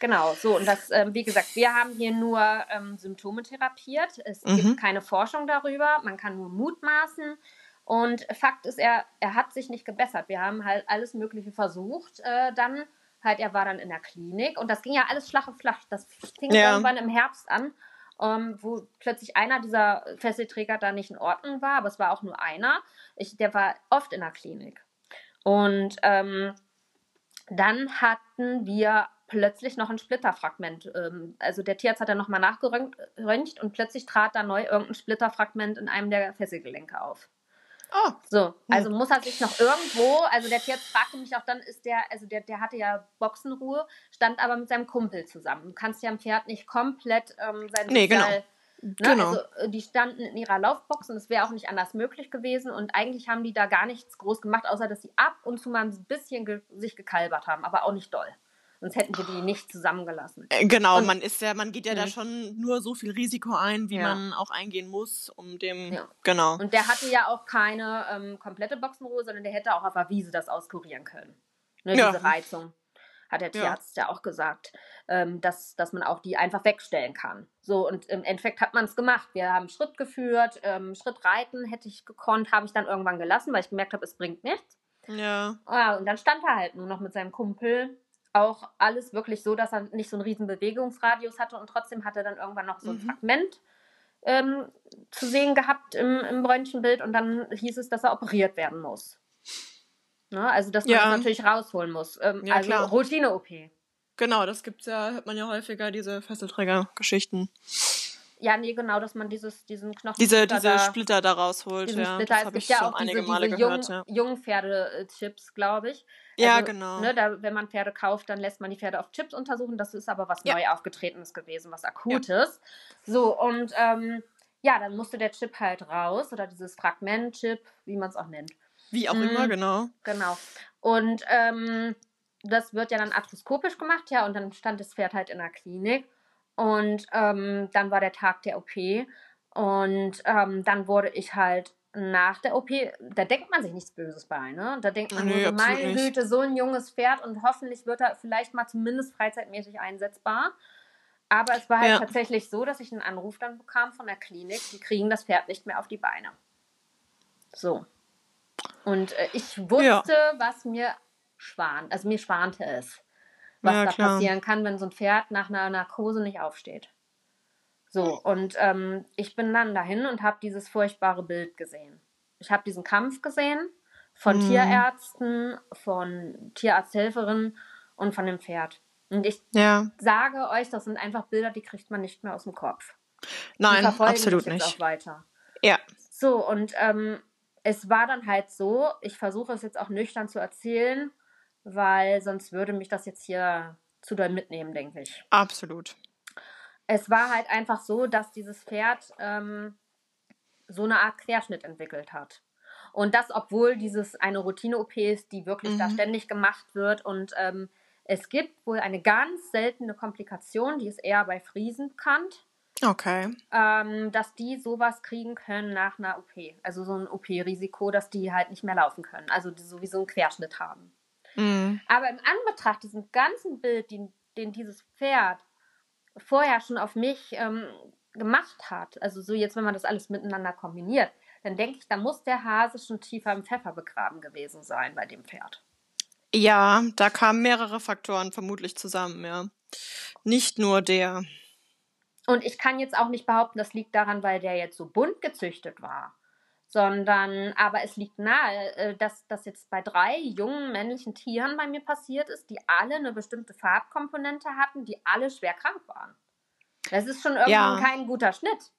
Genau, so und das, ähm, wie gesagt, wir haben hier nur ähm, Symptome therapiert. Es mhm. gibt keine Forschung darüber, man kann nur mutmaßen. Und Fakt ist, er, er hat sich nicht gebessert. Wir haben halt alles Mögliche versucht. Äh, dann halt, er war dann in der Klinik und das ging ja alles flach und flach. Das fing ja. irgendwann im Herbst an ähm, wo plötzlich einer dieser Fesselträger da nicht in Ordnung war, aber es war auch nur einer. Ich, der war oft in der Klinik. Und ähm, dann hatten wir plötzlich noch ein Splitterfragment. Ähm, also der Tierarzt hat dann nochmal nachgeröntgt und plötzlich trat da neu irgendein Splitterfragment in einem der Fesselgelenke auf. Oh. So, also muss er sich noch irgendwo, also der Tierarzt fragte mich auch dann, ist der, also der, der hatte ja Boxenruhe, stand aber mit seinem Kumpel zusammen. Du kannst ja am Pferd nicht komplett ähm, sein nee, genau. Ne? Genau. Also äh, die standen in ihrer Laufbox und es wäre auch nicht anders möglich gewesen und eigentlich haben die da gar nichts groß gemacht, außer dass sie ab und zu mal ein bisschen ge sich gekalbert haben, aber auch nicht doll. Sonst hätten wir die nicht zusammengelassen. Äh, genau, und, man ist ja, man geht ja mh. da schon nur so viel Risiko ein, wie ja. man auch eingehen muss, um dem. Ja. Genau. Und der hatte ja auch keine ähm, komplette Boxenruhe, sondern der hätte auch auf der Wiese das auskurieren können. Ne, ja. Diese Reizung. Hat der Tierarzt ja, auch gesagt, ähm, dass, dass man auch die einfach wegstellen kann. So, und im Endeffekt hat man es gemacht. Wir haben Schritt geführt, ähm, Schritt reiten hätte ich gekonnt, habe ich dann irgendwann gelassen, weil ich gemerkt habe, es bringt nichts. Ja. ja. Und dann stand er halt nur noch mit seinem Kumpel auch alles wirklich so, dass er nicht so einen riesen Bewegungsradius hatte und trotzdem hat er dann irgendwann noch so ein mhm. Fragment ähm, zu sehen gehabt im, im Röntgenbild und dann hieß es, dass er operiert werden muss. Ne? Also, dass man ja. das natürlich rausholen muss. Ähm, ja, also Routine-OP. Genau, das gibt's ja, hört man ja häufiger, diese Fesselträger-Geschichten. Ja, nee, genau, dass man dieses, diesen Knochen. Diese, diese Splitter da rausholt, ja. Splitter. Das habe ich ja schon auch diese, einige Male diese gehört, jungen, ja. Jungpferdechips, glaube ich. Ja, Also, genau. Ne, da, wenn man Pferde kauft, dann lässt man die Pferde auf Chips untersuchen. Das ist aber was Ja. neu aufgetretenes gewesen, was Akutes. So, und ähm, ja, dann musste der Chip halt raus oder dieses Fragment-Chip, wie man es auch nennt. Wie auch Mhm. immer, genau. Genau. Und ähm, das wird ja dann arthroskopisch gemacht, ja, und dann stand das Pferd halt in der Klinik. Und ähm, dann war der Tag der OP. Und ähm, dann wurde ich halt nach der OP, da denkt man sich nichts Böses bei, ne? Da denkt man Nee, nur so, meine. Güte, so ein junges Pferd und hoffentlich wird er vielleicht mal zumindest freizeitmäßig einsetzbar. Aber es war halt Ja. tatsächlich so, dass ich einen Anruf dann bekam von der Klinik, die kriegen das Pferd nicht mehr auf die Beine. So. Und äh, ich wusste, was mir schwan, also mir schwante es, was Ja, da klar. passieren kann, wenn so ein Pferd nach einer Narkose nicht aufsteht. So, und ähm, ich bin dann dahin und habe dieses furchtbare Bild gesehen. Ich habe diesen Kampf gesehen von Mhm. Tierärzten, von Tierarzthelferinnen und von dem Pferd. Und ich Ja. sage euch, das sind einfach Bilder, die kriegt man nicht mehr aus dem Kopf. Nein, absolut nicht. auch weiter. Ja. So, und ähm, es war dann halt so, ich versuche es jetzt auch nüchtern zu erzählen, weil sonst würde mich das jetzt hier zu doll mitnehmen, denke ich. Absolut. Es war halt einfach so, dass dieses Pferd ähm, so eine Art Querschnitt entwickelt hat. Und das, obwohl dieses eine Routine-OP ist, die wirklich da Mhm. ständig gemacht wird. Und ähm, es gibt wohl eine ganz seltene Komplikation, die ist eher bei Friesen bekannt Okay. ähm, dass die sowas kriegen können nach einer OP. Also so ein OP-Risiko, dass die halt nicht mehr laufen können. Also die sowieso einen Querschnitt haben. Mhm. Aber im Anbetracht diesem ganzen Bild, den, den dieses Pferd vorher schon auf mich ähm, gemacht hat, also so jetzt, wenn man das alles miteinander kombiniert, dann denke ich, da muss der Hase schon tiefer im Pfeffer begraben gewesen sein bei dem Pferd. Ja, da kamen mehrere Faktoren vermutlich zusammen, ja. Nicht nur der. Und ich kann jetzt auch nicht behaupten, das liegt daran, weil der jetzt so bunt gezüchtet war, sondern aber es liegt nahe, äh, dass das jetzt bei drei jungen männlichen Tieren bei mir passiert ist, die alle eine bestimmte Farbkomponente hatten, die alle schwer krank waren. Das ist schon irgendwie Ja. kein guter Schnitt.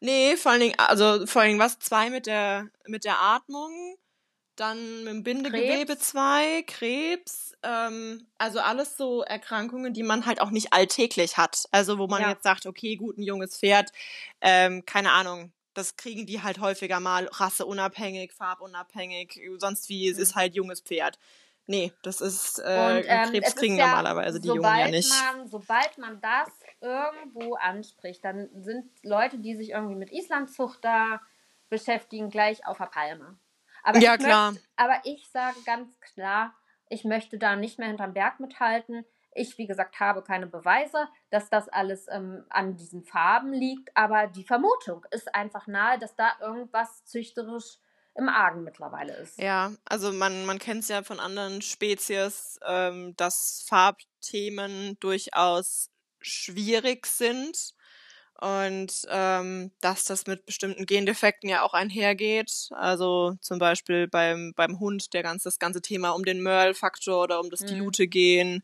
Nee, vor allen Dingen, also vor allen Dingen was? Zwei mit der, mit der Atmung, dann mit dem Bindegewebe Krebs. zwei, Krebs, ähm, also alles so Erkrankungen, die man halt auch nicht alltäglich hat. Also wo man Ja. jetzt sagt, okay, gut, ein junges Pferd, ähm, keine Ahnung, das kriegen die halt häufiger mal rasseunabhängig, farbunabhängig, sonst wie, es Mhm. ist halt junges Pferd. Nee, das ist, äh, Und ähm, Krebs kriegen ja, normalerweise die Jungen ja nicht. Man, sobald man das irgendwo anspricht, dann sind Leute, die sich irgendwie mit Islandzucht da beschäftigen, gleich auf der Palme. Aber Ja, klar. Möchte, aber ich sage ganz klar, ich möchte da nicht mehr hinterm Berg mithalten. Ich, wie gesagt, habe keine Beweise, dass das alles ähm, an diesen Farben liegt, aber die Vermutung ist einfach nahe, dass da irgendwas züchterisch im Argen mittlerweile ist. Ja, also man, man kennt es ja von anderen Spezies, ähm, dass Farbthemen durchaus schwierig sind und ähm, dass das mit bestimmten Gendefekten ja auch einhergeht. Also zum Beispiel beim, beim Hund der ganz, das ganze Thema um den Merle-Faktor oder um das Mhm. Dilute-Gen.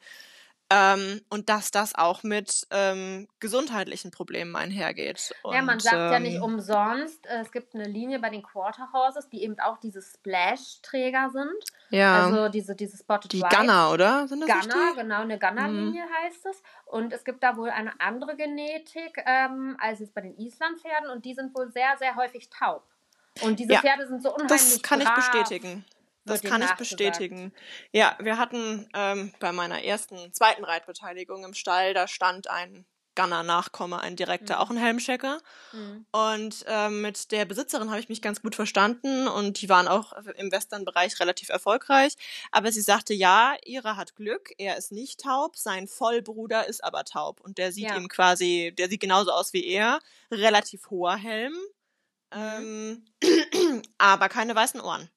Ähm, und dass das auch mit ähm, gesundheitlichen Problemen einhergeht. Ja, man Und, sagt ja nicht ähm, umsonst, äh, es gibt eine Linie bei den Quarter Horses, die eben auch diese Splash-Träger sind. Ja, Also diese, diese Spotted die White. Gunner, oder? Sind das Gunner, die? genau, eine Gunner-Linie heißt es. Und es gibt da wohl eine andere Genetik ähm, als jetzt bei den Islandpferden und die sind wohl sehr, sehr häufig taub. Und diese Ja, Pferde sind so unheimlich Das kann ich brav. bestätigen. Das kann ich bestätigen. Ja, wir hatten ähm, bei meiner ersten, zweiten Reitbeteiligung im Stall, da stand ein Gunner-Nachkomme, ein direkter, Mhm. auch ein Helmchecker. Mhm. Und ähm, mit der Besitzerin habe ich mich ganz gut verstanden und die waren auch im Western-Bereich relativ erfolgreich. Aber sie sagte, ja, ihre hat Glück, er ist nicht taub, sein Vollbruder ist aber taub. Und der sieht Ja. ihm quasi, der sieht genauso aus wie er, relativ hoher Helm, Mhm. ähm, aber keine weißen Ohren.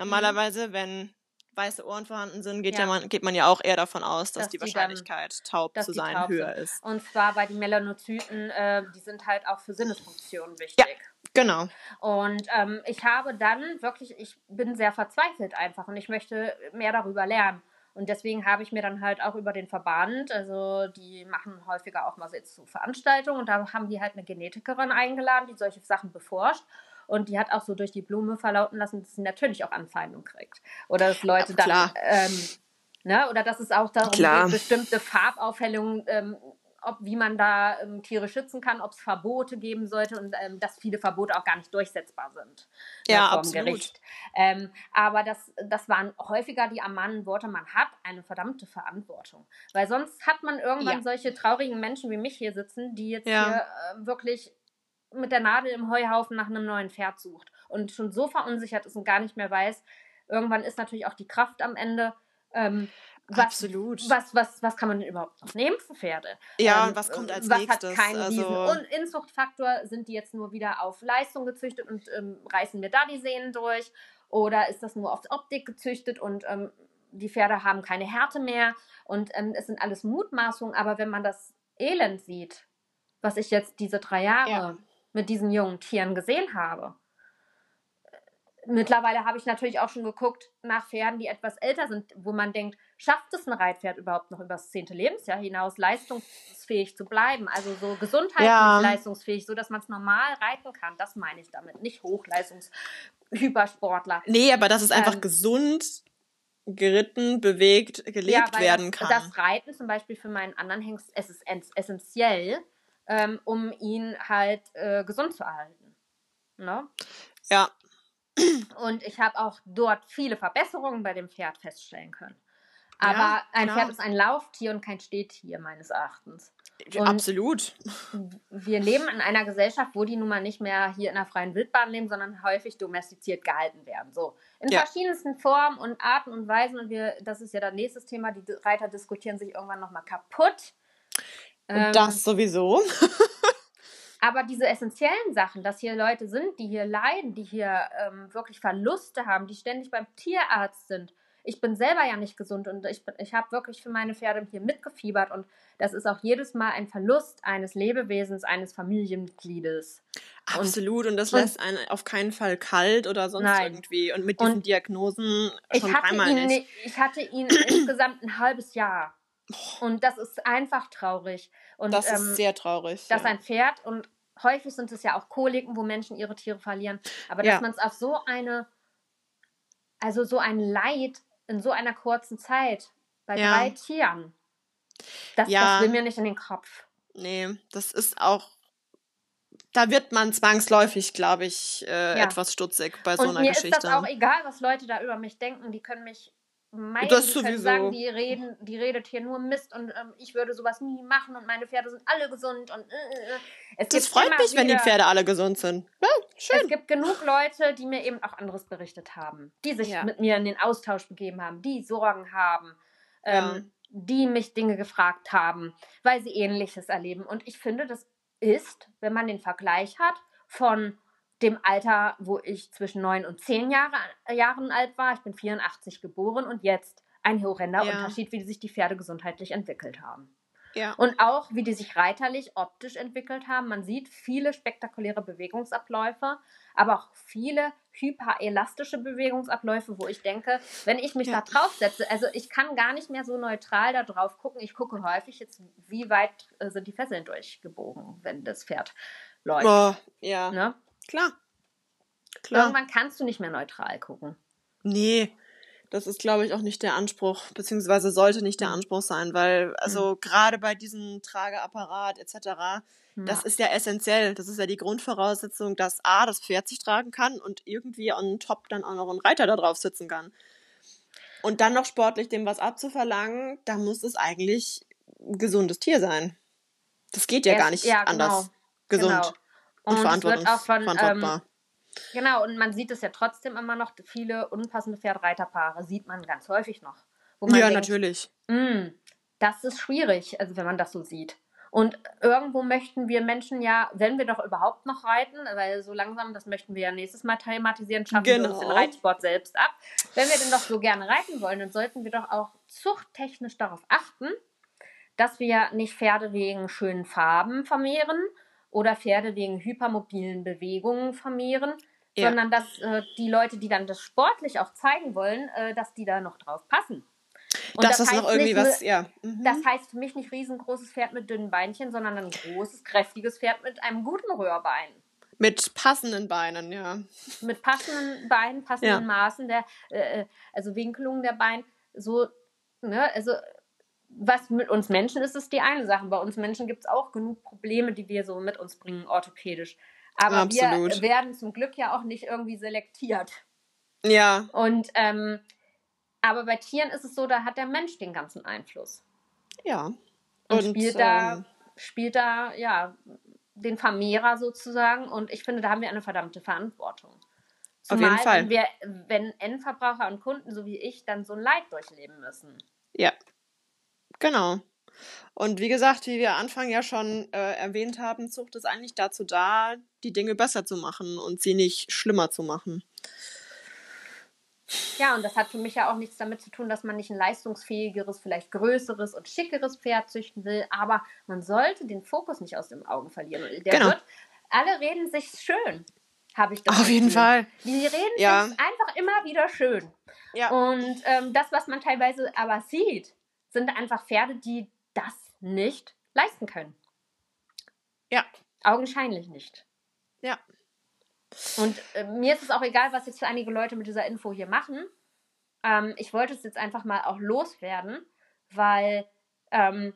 Normalerweise, wenn weiße Ohren vorhanden sind, geht, ja. Ja. man, geht man ja auch eher davon aus, dass, Dass die die dann- Wahrscheinlichkeit, taub zu sein, taub höher sind. ist. Und zwar bei den Melanozyten, äh, die sind halt auch für Sinnesfunktionen wichtig. Genau. Und ähm, ich habe dann wirklich, ich bin sehr verzweifelt einfach und ich möchte mehr darüber lernen. Und deswegen habe ich mir dann halt auch über den Verband, also die machen häufiger auch mal so Veranstaltungen und da haben die halt eine Genetikerin eingeladen, die solche Sachen beforscht. Und die hat auch so durch die Blume verlauten lassen, dass sie natürlich auch Anfeindung kriegt. Oder dass Leute ja, dann, ähm, ne, oder dass es auch darum klar. geht, bestimmte Farbaufhellungen ähm, ob, wie man da ähm, Tiere schützen kann, ob es Verbote geben sollte und ähm, dass viele Verbote auch gar nicht durchsetzbar sind ja, vom absolut. Gericht. Ähm, aber das, das waren häufiger die ermahnenden Worte, man hat eine verdammte Verantwortung. Weil sonst hat man irgendwann ja. solche traurigen Menschen wie mich hier sitzen, die jetzt ja. hier äh, wirklich mit der Nadel im Heuhaufen nach einem neuen Pferd sucht und schon so verunsichert ist und gar nicht mehr weiß. Irgendwann ist natürlich auch die Kraft am Ende. Ähm, was, Absolut. Was, was, was kann man denn überhaupt noch nehmen für Pferde? Ja, ähm, und was kommt als was nächstes? Hat keinen also... Und Inzuchtfaktor, sind die jetzt nur wieder auf Leistung gezüchtet und ähm, reißen mir da die Sehnen durch? Oder ist das nur auf Optik gezüchtet und ähm, die Pferde haben keine Härte mehr? Und ähm, es sind alles Mutmaßungen, aber wenn man das Elend sieht, was ich jetzt diese drei Jahre ja. Mit diesen jungen Tieren gesehen habe, mittlerweile habe ich natürlich auch schon geguckt nach Pferden, die etwas älter sind, wo man denkt, schafft es ein Reitpferd überhaupt noch über das zehnte Lebensjahr hinaus leistungsfähig zu bleiben? Also so gesundheitlich ja. leistungsfähig, so dass man es normal reiten kann. Das meine ich damit, nicht Hochleistungshypersportler. Nee, aber dass es einfach ähm, gesund geritten, bewegt, gelebt ja, werden das, kann. Das Reiten zum Beispiel für meinen anderen Hengst, es ist essentiell, ähm, um ihn halt äh, gesund zu erhalten. Ne? Ja, und ich habe auch dort viele Verbesserungen bei dem Pferd feststellen können. Aber ja, ein. Pferd ist ein Lauftier und kein Stehtier, meines Erachtens. Und Absolut. Wir leben in einer Gesellschaft, wo die nun mal nicht mehr hier in der freien Wildbahn leben, sondern häufig domestiziert gehalten werden. So. In ja. verschiedensten Formen und Arten und Weisen. Und wir, das ist ja das nächste Thema, die Reiter diskutieren sich irgendwann nochmal kaputt. Ähm, das sowieso. Aber diese essentiellen Sachen, dass hier Leute sind, die hier leiden, die hier ähm, wirklich Verluste haben, die ständig beim Tierarzt sind. Ich bin selber ja nicht gesund und ich, ich habe wirklich für meine Pferde hier mitgefiebert und das ist auch jedes Mal ein Verlust eines Lebewesens, eines Familienmitgliedes. Absolut und, und das lässt einen auf keinen Fall kalt oder sonst nein. irgendwie und mit diesen und Diagnosen schon dreimal ihn, nicht. Ich hatte ihn insgesamt ein halbes Jahr und das ist einfach traurig. Und, das ist ähm, sehr traurig. Dass ja. ein Pferd und häufig sind es ja auch Koliken, wo Menschen ihre Tiere verlieren. Aber dass ja. man es auf so eine, also so ein Leid in so einer kurzen Zeit bei ja. drei Tieren, das, ja. das will mir nicht in den Kopf. Nee, das ist auch da wird man zwangsläufig, glaube ich, äh, ja. etwas stutzig bei so und einer mir Geschichte. Ist das auch egal, was Leute da über mich denken. Die können mich meinen, das die können sagen, die reden, die redet hier nur Mist und ähm, ich würde sowas nie machen und meine Pferde sind alle gesund und äh, äh. äh. Es das freut mich, wieder, wenn die Pferde alle gesund sind. Ja, schön. Es gibt genug Leute, die mir eben auch anderes berichtet haben, die sich ja. mit mir in den Austausch begeben haben, die Sorgen haben, ähm, ja. die mich Dinge gefragt haben, weil sie ähnliches erleben. Und ich finde, das ist, wenn man den Vergleich hat von dem Alter, wo ich zwischen neun und zehn Jahre, äh, Jahren alt war. Ich bin 84 geboren und jetzt ein horrender ja. Unterschied, wie sich die Pferde gesundheitlich entwickelt haben. Ja. Und auch, wie die sich reiterlich, optisch entwickelt haben. Man sieht viele spektakuläre Bewegungsabläufe, aber auch viele hyperelastische Bewegungsabläufe, wo ich denke, wenn ich mich ja. da drauf setze, also ich kann gar nicht mehr so neutral da drauf gucken. Ich gucke häufig jetzt, wie weit äh, sind die Fesseln durchgebogen, wenn das Pferd läuft. Oh, ja. Ne? Klar. Klar. Irgendwann kannst du nicht mehr neutral gucken. Nee, das ist, glaube ich, auch nicht der Anspruch, beziehungsweise sollte nicht der hm. Anspruch sein, weil, also mhm. gerade bei diesem Trageapparat etc., ja. das ist ja essentiell. Das ist ja die Grundvoraussetzung, dass A, das Pferd sich tragen kann und irgendwie on top dann auch noch ein Reiter da drauf sitzen kann. Und dann noch sportlich dem was abzuverlangen, da muss es eigentlich ein gesundes Tier sein. Das geht ja, ja gar nicht ja, genau. anders. Gesund. Genau und, und verantwortbar. Ähm, genau, und man sieht es ja trotzdem immer noch, viele unpassende Pferdreiterpaare sieht man ganz häufig noch. ja, denkt, natürlich. Mm, das ist schwierig, also wenn man das so sieht. Und irgendwo möchten wir Menschen ja, wenn wir doch überhaupt noch reiten, weil so langsam, das möchten wir ja nächstes Mal thematisieren, schaffen genau. wir uns den genau. Reitsport selbst ab. Wenn wir denn doch so gerne reiten wollen, dann sollten wir doch auch zuchttechnisch darauf achten, dass wir nicht Pferde wegen schönen Farben vermehren, oder Pferde wegen hypermobilen Bewegungen vermehren, ja. sondern dass äh, die Leute, die dann das sportlich auch zeigen wollen, äh, dass die da noch drauf passen. Und das, ist noch irgendwie nicht, was, ja. Mhm. Das heißt für mich nicht riesengroßes Pferd mit dünnen Beinchen, sondern ein großes, kräftiges Pferd mit einem guten Röhrbein. Mit passenden Beinen, ja. Mit passenden Beinen, passenden Ja. Maßen, der, äh, also Winkelungen der Beine, so, ne, also was mit uns Menschen ist, ist die eine Sache. Bei uns Menschen gibt es auch genug Probleme, die wir so mit uns bringen, orthopädisch. Aber Absolut. wir werden zum Glück ja auch nicht irgendwie selektiert. Ja, Und ähm, aber bei Tieren ist es so, da hat der Mensch den ganzen Einfluss. ja. Und, spielt da, ähm, spielt da, ja, den Vermehrer sozusagen. Und ich finde, da haben wir eine verdammte Verantwortung. Auf jeden Fall. Wenn, wir, wenn Endverbraucher und Kunden, so wie ich, dann so ein Leid durchleben müssen. Ja, genau. Und wie gesagt, wie wir Anfang ja schon äh, erwähnt haben, Zucht ist eigentlich dazu da, die Dinge besser zu machen und sie nicht schlimmer zu machen. Ja, und das hat für mich ja auch nichts damit zu tun, dass man nicht ein leistungsfähigeres, vielleicht größeres und schickeres Pferd züchten will, aber man sollte den Fokus nicht aus den Augen verlieren. Der Genau. wird, alle reden sich schön, habe ich das Auf jeden. Fall. Die reden Ja. sich einfach immer wieder schön. Ja. Und ähm, das, was man teilweise aber sieht, sind einfach Pferde, die das nicht leisten können. Ja. Augenscheinlich nicht. Ja. Und äh, mir ist es auch egal, was jetzt für einige Leute mit dieser Info hier machen. Ähm, ich wollte es jetzt einfach mal auch loswerden, weil, ähm,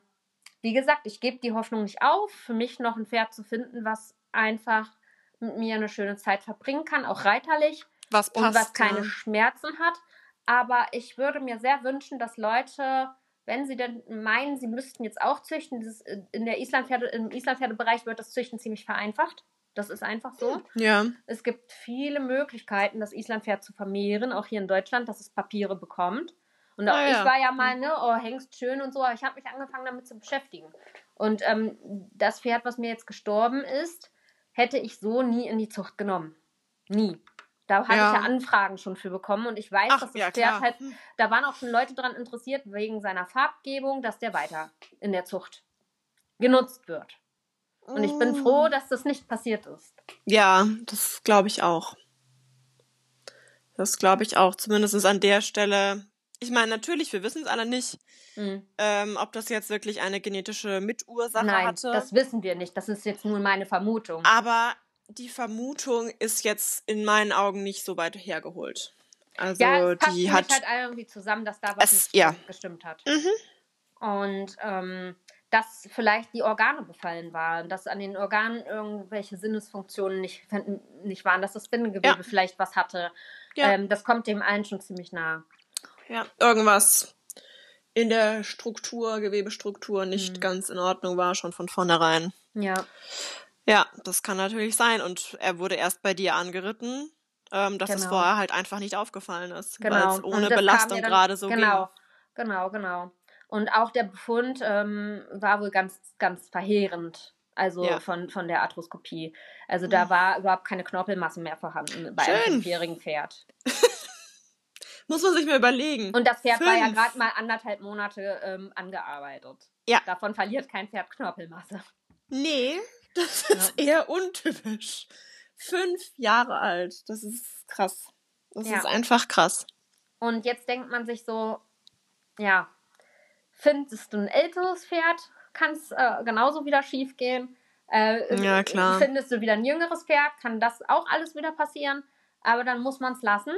wie gesagt, ich gebe die Hoffnung nicht auf, für mich noch ein Pferd zu finden, was einfach mit mir eine schöne Zeit verbringen kann, auch reiterlich Was und passt. was keine ja. Schmerzen hat. Aber ich würde mir sehr wünschen, dass Leute, wenn sie denn meinen, sie müssten jetzt auch züchten, dieses, äh, in der Islandpferde, im Islandpferdebereich wird das Züchten ziemlich vereinfacht. Das ist einfach so. Ja, Es gibt viele Möglichkeiten, das Islandpferd zu vermehren, auch hier in Deutschland, dass es Papiere bekommt. Und auch Ah, ja. ich war ja mal, ne, oh, Hengst schön und so, aber ich habe mich angefangen damit zu beschäftigen. Und ähm, das Pferd, was mir jetzt gestorben ist, hätte ich so nie in die Zucht genommen. Nie. Da habe Ja. ich ja Anfragen schon für bekommen und ich weiß, Ach, dass das ja, Pferd halt, da waren auch schon Leute daran interessiert, wegen seiner Farbgebung, dass der weiter in der Zucht genutzt wird. Und ich bin Mm. froh, dass das nicht passiert ist. Ja, das glaube ich auch. Das glaube ich auch, zumindest an der Stelle. Ich meine, natürlich, wir wissen es alle nicht, Mhm. ähm, ob das jetzt wirklich eine genetische Mitursache Nein, hatte. das wissen wir nicht. Das ist jetzt nur meine Vermutung. Aber die Vermutung ist jetzt in meinen Augen nicht so weit hergeholt. Also ja, die hat. halt irgendwie zusammen, dass da was Es- nicht ja. gestimmt hat. Mhm. Und ähm, dass vielleicht die Organe befallen waren, dass an den Organen irgendwelche Sinnesfunktionen nicht, nicht waren, dass das Bindegewebe Ja. vielleicht was hatte. Ähm, das kommt dem allen schon ziemlich nah. ja, irgendwas in der Struktur, Gewebestruktur nicht Mhm. ganz in Ordnung war, schon von vornherein. Ja, Ja, das kann natürlich sein. Und er wurde erst bei dir angeritten, ähm, dass es Genau. vorher halt einfach nicht aufgefallen ist, weil genau. es Und ohne Belastung dann- gerade so Genau, genau, genau. Und auch der Befund ähm, war wohl ganz, ganz verheerend. Also Ja. von, von der Arthroskopie. Also da war überhaupt keine Knorpelmasse mehr vorhanden bei einem Schön. fünfjährigen Pferd. ging. Muss man sich mal überlegen. Und das Pferd war ja Fünf. gerade mal anderthalb Monate ähm, angearbeitet. Ja. Davon verliert kein Pferd Knorpelmasse. Nee, das ist eher untypisch. Fünf Jahre alt. Das ist krass. Das Ja. ist einfach krass. Und jetzt denkt man sich so, ja, findest du ein älteres Pferd, kann es äh, genauso wieder schief gehen. Äh, Ja, klar. Findest du wieder ein jüngeres Pferd, kann das auch alles wieder passieren. Aber dann muss man es lassen.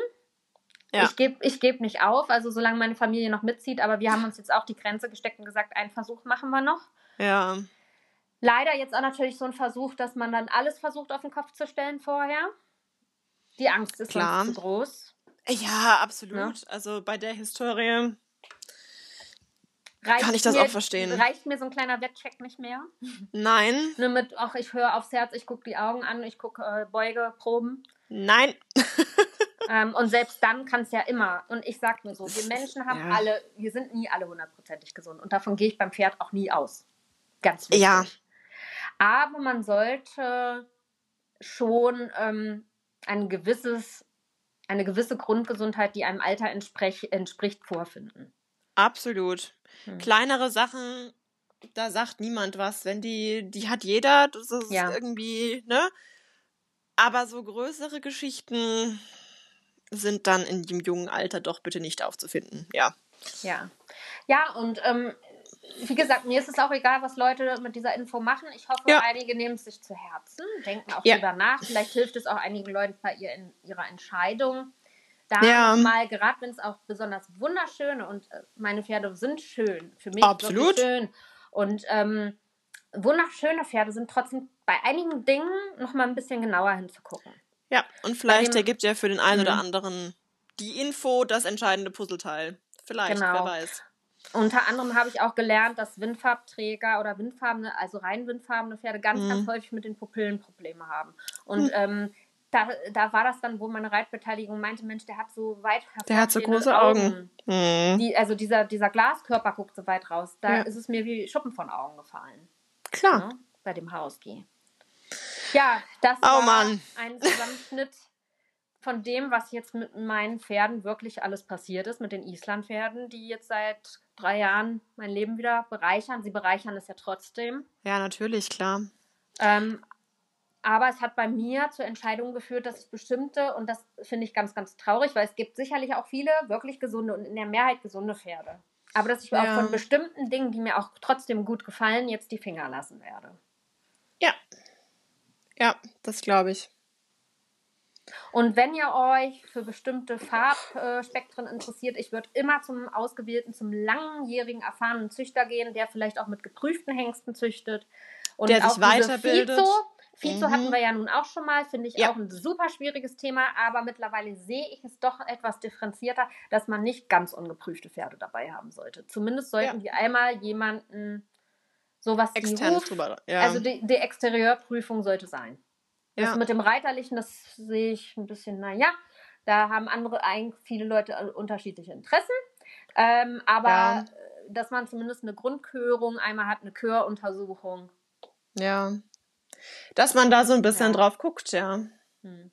Ja. Ich gebe ich geb nicht auf, also solange meine Familie noch mitzieht. Aber wir haben uns jetzt auch die Grenze gesteckt und gesagt, einen Versuch machen wir noch. Ja. Leider jetzt auch natürlich so ein Versuch, dass man dann alles versucht auf den Kopf zu stellen vorher. Die Angst ist Klar. zu groß. Ja, absolut. Also bei der Historie. Reicht Kann ich das mir, auch verstehen. Reicht mir so ein kleiner Wettcheck nicht mehr? Nein. Nur mit, ach, ich höre aufs Herz, ich gucke die Augen an, ich gucke äh, Beugeproben. Nein. Ähm, und selbst dann kann es ja immer. Und ich sag mir so, wir Menschen haben Ja. alle, wir sind nie alle hundertprozentig gesund. Und davon gehe ich beim Pferd auch nie aus. Ganz wichtig. Ja. Aber man sollte schon ähm, ein gewisses, eine gewisse Grundgesundheit, die einem Alter entsprech, entspricht, vorfinden. Absolut. Hm. Kleinere Sachen, da sagt niemand was. Wenn die, die hat jeder, das ist Ja. irgendwie, ne? Aber so größere Geschichten sind dann in dem jungen Alter doch bitte nicht aufzufinden. Ja. Ja. Ja, und ähm, wie gesagt, mir ist es auch egal, was Leute mit dieser Info machen. Ich hoffe, ja. einige nehmen es sich zu Herzen, denken auch ja. drüber nach. Vielleicht hilft es auch einigen Leuten bei ihrer Entscheidung. Da ja. mal, gerade wenn es auch besonders wunderschöne und äh, meine Pferde sind schön, für mich Absolut. schön. Und ähm, wunderschöne Pferde sind trotzdem bei einigen Dingen noch mal ein bisschen genauer hinzugucken. Ja, und vielleicht dem, ergibt ja für den einen oder mhm. anderen die Info das entscheidende Puzzleteil. Vielleicht, genau. wer weiß. Unter anderem habe ich auch gelernt, dass Windfarbträger oder windfarbene, also rein windfarbene Pferde ganz, mhm. ganz häufig mit den Pupillen Probleme haben. Und mhm. ähm, da, da war das dann, wo meine Reitbeteiligung meinte, Mensch, der hat so weit Der hat so große Augen. Augen. Mhm. Die, also dieser, dieser Glaskörper guckt so weit raus. Da ja. ist es mir wie Schuppen von Augen gefallen. Klar. Ne, bei dem Husky. Ja, das oh, war Mann. ein Zusammenschnitt von dem, was jetzt mit meinen Pferden wirklich alles passiert ist, mit den Islandpferden, die jetzt seit drei Jahren mein Leben wieder bereichern. Sie bereichern es ja trotzdem. Ja, natürlich, klar. Ähm, aber es hat bei mir zur Entscheidung geführt, dass ich bestimmte, und das finde ich ganz, ganz traurig, weil es gibt sicherlich auch viele wirklich gesunde und in der Mehrheit gesunde Pferde. Aber dass ich ja. auch von bestimmten Dingen, die mir auch trotzdem gut gefallen, jetzt die Finger lassen werde. Ja. Ja, das glaube ich. Und wenn ihr euch für bestimmte Farbspektren interessiert, ich würde immer zum ausgewählten, zum langjährigen, erfahrenen Züchter gehen, der vielleicht auch mit geprüften Hengsten züchtet. Und der sich weiterbildet. Fizo mhm. hatten wir ja nun auch schon mal, finde ich ja. auch ein super schwieriges Thema, aber mittlerweile sehe ich es doch etwas differenzierter, dass man nicht ganz ungeprüfte Pferde dabei haben sollte. Zumindest sollten ja. die einmal jemanden sowas externes drüber. Ja. Also die, die Exterieurprüfung sollte sein. Das ja. mit dem Reiterlichen, das sehe ich ein bisschen, naja, da haben andere eigentlich viele Leute äh, unterschiedliche Interessen. Ähm, aber ja. dass man zumindest eine Grundkörung einmal hat, eine Köruntersuchung. Ja. Dass man da so ein bisschen ja. drauf guckt, ja. Hm.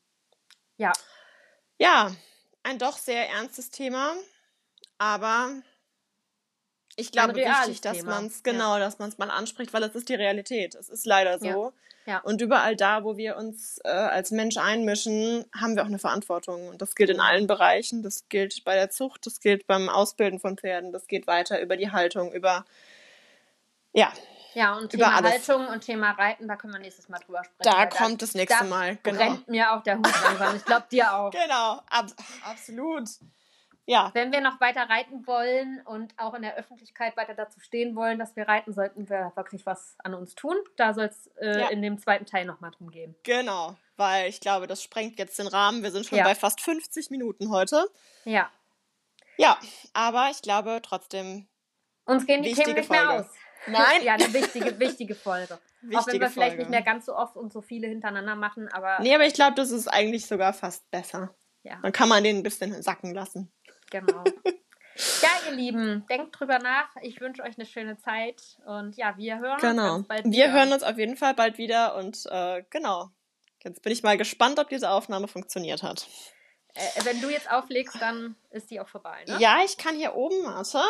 Ja. Ja, ein doch sehr ernstes Thema, aber ich glaube wichtig, dass man es genau, ja. dass man es mal anspricht, weil es ist die Realität. Es ist leider so. Ja. Und überall da, wo wir uns äh, als Mensch einmischen, haben wir auch eine Verantwortung. Und das gilt in allen Bereichen. Das gilt bei der Zucht, das gilt beim Ausbilden von Pferden, das geht weiter über die Haltung, über ja. Ja, und Thema Haltung und Thema Reiten, da können wir nächstes Mal drüber sprechen. Da kommt das nächste Mal. Genau. brennt mir auch der Hut langsam. Ich glaube dir auch. Genau, ab, absolut ja. Wenn wir noch weiter reiten wollen und auch in der Öffentlichkeit weiter dazu stehen wollen, dass wir reiten, sollten wir wirklich was an uns tun. Da soll es äh, ja. in dem zweiten Teil nochmal drum gehen. Genau, weil ich glaube, das sprengt jetzt den Rahmen. Wir sind schon ja. bei fast 50 Minuten heute. Ja. Ja, aber ich glaube trotzdem. Uns gehen die Themen nicht Folge. mehr aus. Nein. ja, eine wichtige, wichtige Folge. Wichtige auch wenn wir vielleicht nicht mehr ganz so oft und so viele hintereinander machen, aber. Nee, aber ich glaube, das ist eigentlich sogar fast besser. Ja. Dann kann man den ein bisschen sacken lassen. Genau. Ja, ihr Lieben, denkt drüber nach. Ich wünsche euch eine schöne Zeit und ja, wir hören genau. uns bald wieder. Wir hören uns auf jeden Fall bald wieder und äh, genau. Jetzt bin ich mal gespannt, ob diese Aufnahme funktioniert hat. Äh, wenn du jetzt auflegst, dann ist die auch vorbei, ne? Ja, ich kann hier oben, warte.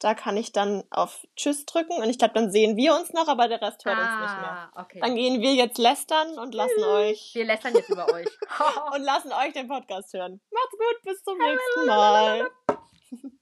Da kann ich dann auf Tschüss drücken und ich glaube, dann sehen wir uns noch, aber der Rest hört ah, uns nicht mehr. Ah, okay. Dann gehen wir jetzt lästern und lassen euch. Wir lästern jetzt über euch. und lassen euch den Podcast hören. Macht's gut, bis zum nächsten Mal.